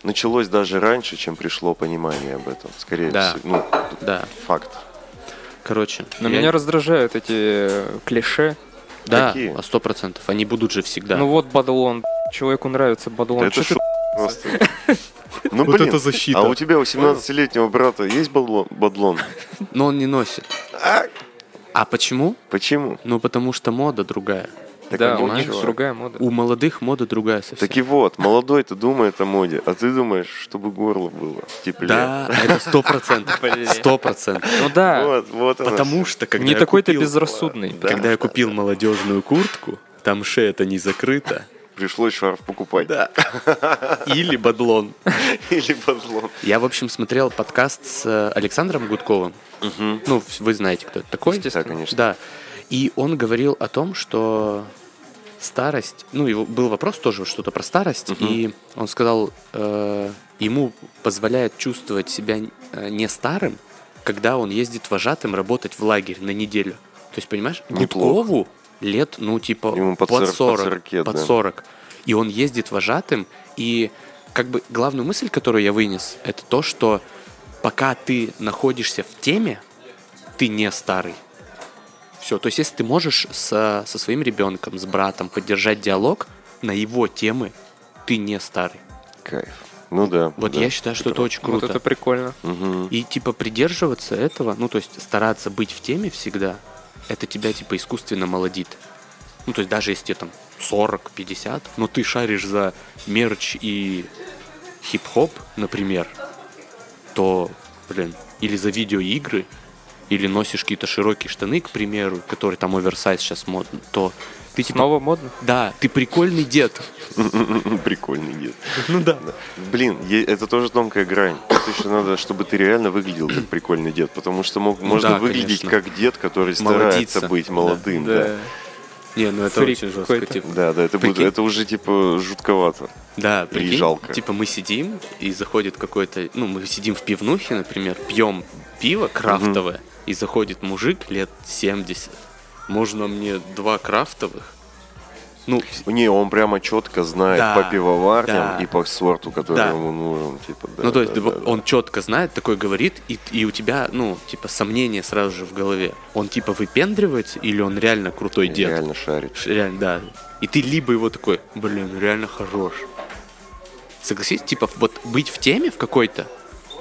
началось даже раньше, чем пришло понимание об этом. Скорее Да. всего. Ну, Да, факт. короче. Но я- меня раздражают эти э, клише. Да, Какие? а сто процентов. Они будут же всегда. Ну вот бадлон. Человеку нравится Да бадлон. это Чё ты- шо просто. Ну, Вот блин, это защита. а у тебя у 17-летнего брата есть бадлон? бадлон? Но он не носит. А почему? Почему? Ну, потому что мода другая. да, у них чувак. другая мода. У молодых мода другая совсем. Так и вот, молодой-то думает о моде, а ты думаешь, чтобы горло было теплее. Да, это сто процентов. Сто процентов. Ну да, Вот, вот Потому что, когда не я такой ты купил- безрассудный. Да. Когда я купил молодежную куртку, там шея-то не закрыта. Пришлось шарф покупать. Да. Или бадлон. Или бадлон. Я, в общем, смотрел подкаст с э, Александром Гудковым. Мгм. Ну, вы знаете, кто это такой. Да, конечно. Да. И он говорил о том, что старость, ну, его был вопрос тоже что-то про старость, и он сказал, э, ему позволяет чувствовать себя э, не старым, когда он ездит вожатым работать в лагерь на неделю. То есть, понимаешь, Неплохо. Гудкову лет, ну, типа, Ему под под сорок- под 40, сорокет, под да. 40. И он ездит вожатым, и как бы главную мысль, которую я вынес, это то, что пока ты находишься в теме, ты не старый. Все, то есть если ты можешь со, со своим ребенком, с братом поддержать диалог на его темы, ты не старый. Кайф. Ну да. Вот да. я считаю, что это очень вот круто. это прикольно. Мгм. И типа придерживаться этого, ну то есть стараться быть в теме всегда, это тебя типа искусственно молодит. Ну то есть даже если тебе там 40, 50, но ты шаришь за мерч и хип-хоп, например, то, блин, или за видеоигры, или носишь какие-то широкие штаны, к примеру, которые там оверсайз сейчас модно, то ты типа, Снова модно? да, ты прикольный дед. Прикольный дед. Ну да. Блин, это тоже тонкая грань. Это еще надо, чтобы ты реально выглядел как прикольный дед, потому что можно выглядеть как дед, который старается быть молодым. Да, Не, ну это Фрик очень жестко, типа. да, да, это, будет, это уже типа жутковато. Да, И прикинь, жалко. типа мы сидим, и заходит какой-то, ну, мы сидим в пивнухе, например, пьем пиво крафтовое, и заходит мужик лет 70. Можно мне два крафтовых? Ну, Не, он прямо четко знает Да, по пивоварням да. и по сорту, который Да. ему нужен. Типа, да, ну, то есть да, да, да, да. он четко знает, такой говорит, и, и у тебя, ну, типа, сомнения сразу же в голове. Он, типа, выпендривается, или он реально крутой дед? реально шарит. Реально, да. И ты либо его такой, блин, реально хорош. Согласись, типа, вот быть в теме в какой-то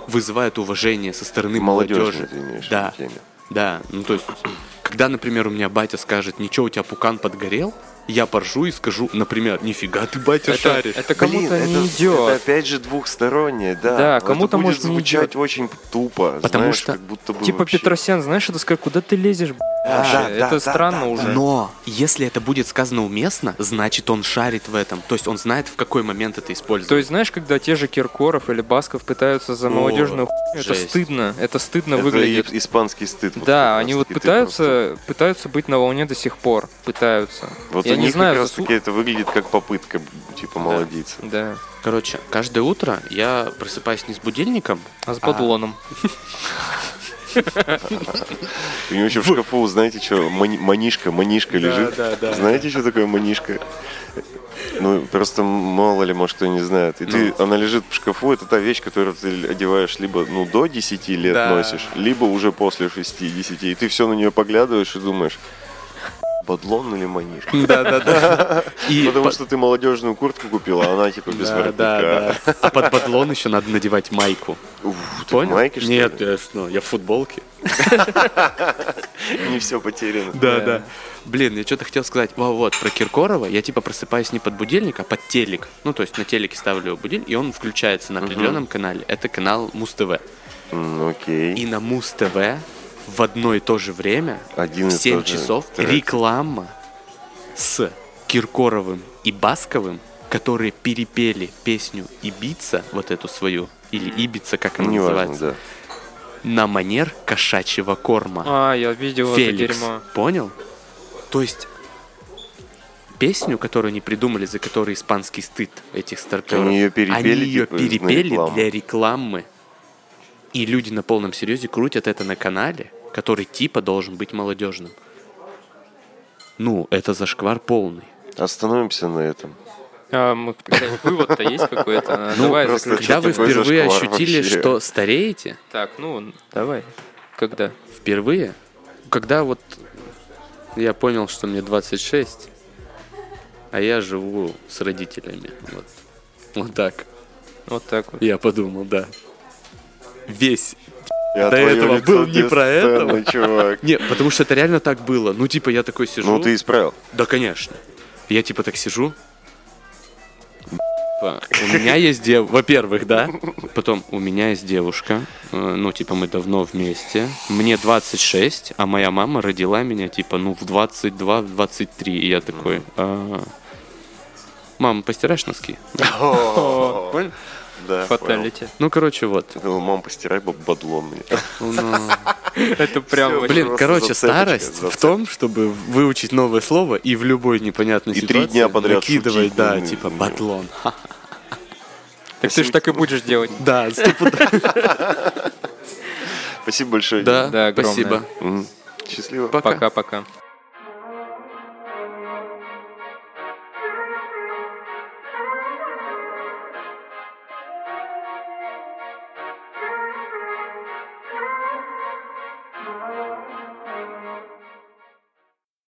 вызывает уважение со стороны молодежи. ты имеешь в Да. виду теме. Да, ну то есть, когда, например, у меня батя скажет, ничего, у тебя пукан подгорел, я поржу и скажу, например, нифига ты, батя, Это, шаришь. это Блин, кому-то это, не это идет. опять же двухстороннее, да. Да, Это кому-то будет может не звучать идет. очень тупо. Потому знаешь, что, как будто бы Типа вообще- Петросян, знаешь, это сказать, куда ты лезешь, Да, да, Это да, странно да, уже. Но если это будет сказано уместно, значит он шарит в этом. То есть он знает, в какой момент это использовать. То есть, знаешь, когда те же Киркоров или Басков пытаются за О, молодежную хуйню, это стыдно. Это стыдно Это выглядит. и- испанский стыд. вот Да, они вот таки. Ты пытаются, пытаются быть на волне до сих пор. Пытаются. просто- Вот Я не знаю, как раз таки это выглядит как попытка, типа, молодиться. Да. Короче, каждое утро я просыпаюсь не с будильником, А с бадлоном. У него еще в шкафу, знаете, что, мани- манишка, манишка лежит. да, да. Знаете, что такое манишка? Ну, просто мало ли, может, кто не знает. И ты, Ну. она лежит в шкафу, это та вещь, которую ты одеваешь либо, ну, до 10 лет Да. носишь, либо уже после 6-10. И ты все на нее поглядываешь и думаешь, бадлон или манишка? Да, да, да. И Потому по- что ты молодежную куртку купила, а она типа без Да, воротника. да, да. А под бадлон еще надо надевать майку. Уф, ты в Понял? майке, что Нет, ли? я, что, я в футболке. Не все потеряно. Да, Да. Блин, я что-то хотел сказать. Во, вот, про Киркорова. Я типа просыпаюсь не под будильник, а под телек. Ну, то есть на телеке ставлю будильник, и он включается на определенном канале. Это канал Муз-ТВ. Окей. И на Муз-ТВ в одно и то же время, Один в и 7 тот же часов, трек. реклама с Киркоровым и Басковым, которые перепели песню «Ибица», вот эту свою, или «Ибица», как она Неважно, называется, да. на манер кошачьего корма. А, я видел Феликс. это дерьмо. Понял? То есть песню, которую они придумали, за которую испанский стыд этих старперов, Они её перепели, они ее типа, перепели рекламу. для рекламы. И люди на полном серьезе крутят это на канале, который типа должен быть молодежным. Ну, это зашквар полный. Остановимся на этом. А, мы- Вывод-то есть какой-то? Ну, Давай просто заключим. Когда вы впервые ощутили, вообще? что стареете, Так, ну, давай. Когда? впервые, когда вот я понял, что мне 26, а я живу с родителями. Вот, вот так. Вот так вот. Я подумал, да. Весь. Я До этого был не про чувак. Не, потому что это реально так было. Ну, типа, я такой сижу. Ну, ты исправил. Да, конечно. Я типа так сижу. У меня есть девушка. Во-первых, да. Потом у меня есть девушка. Э, Ну, типа, мы давно вместе. Мне 26, а моя мама родила меня, типа, ну, в 22-23. И я такой, «А, мам, постираешь носки? Понял? Да, понял. Фаталити. Ну, короче, вот. Ну, Мам, постирай бадлон мне. Ну, Это прям Всё, вообще- Блин, короче, старость в том, чтобы выучить новое слово и в любой непонятной И три ситуации дня подряд накидывать, да, ну, типа ну. батлон. Так ты же так и будешь делать. Да, Спасибо большое. да, спасибо. Счастливо. Пока. Пока-пока.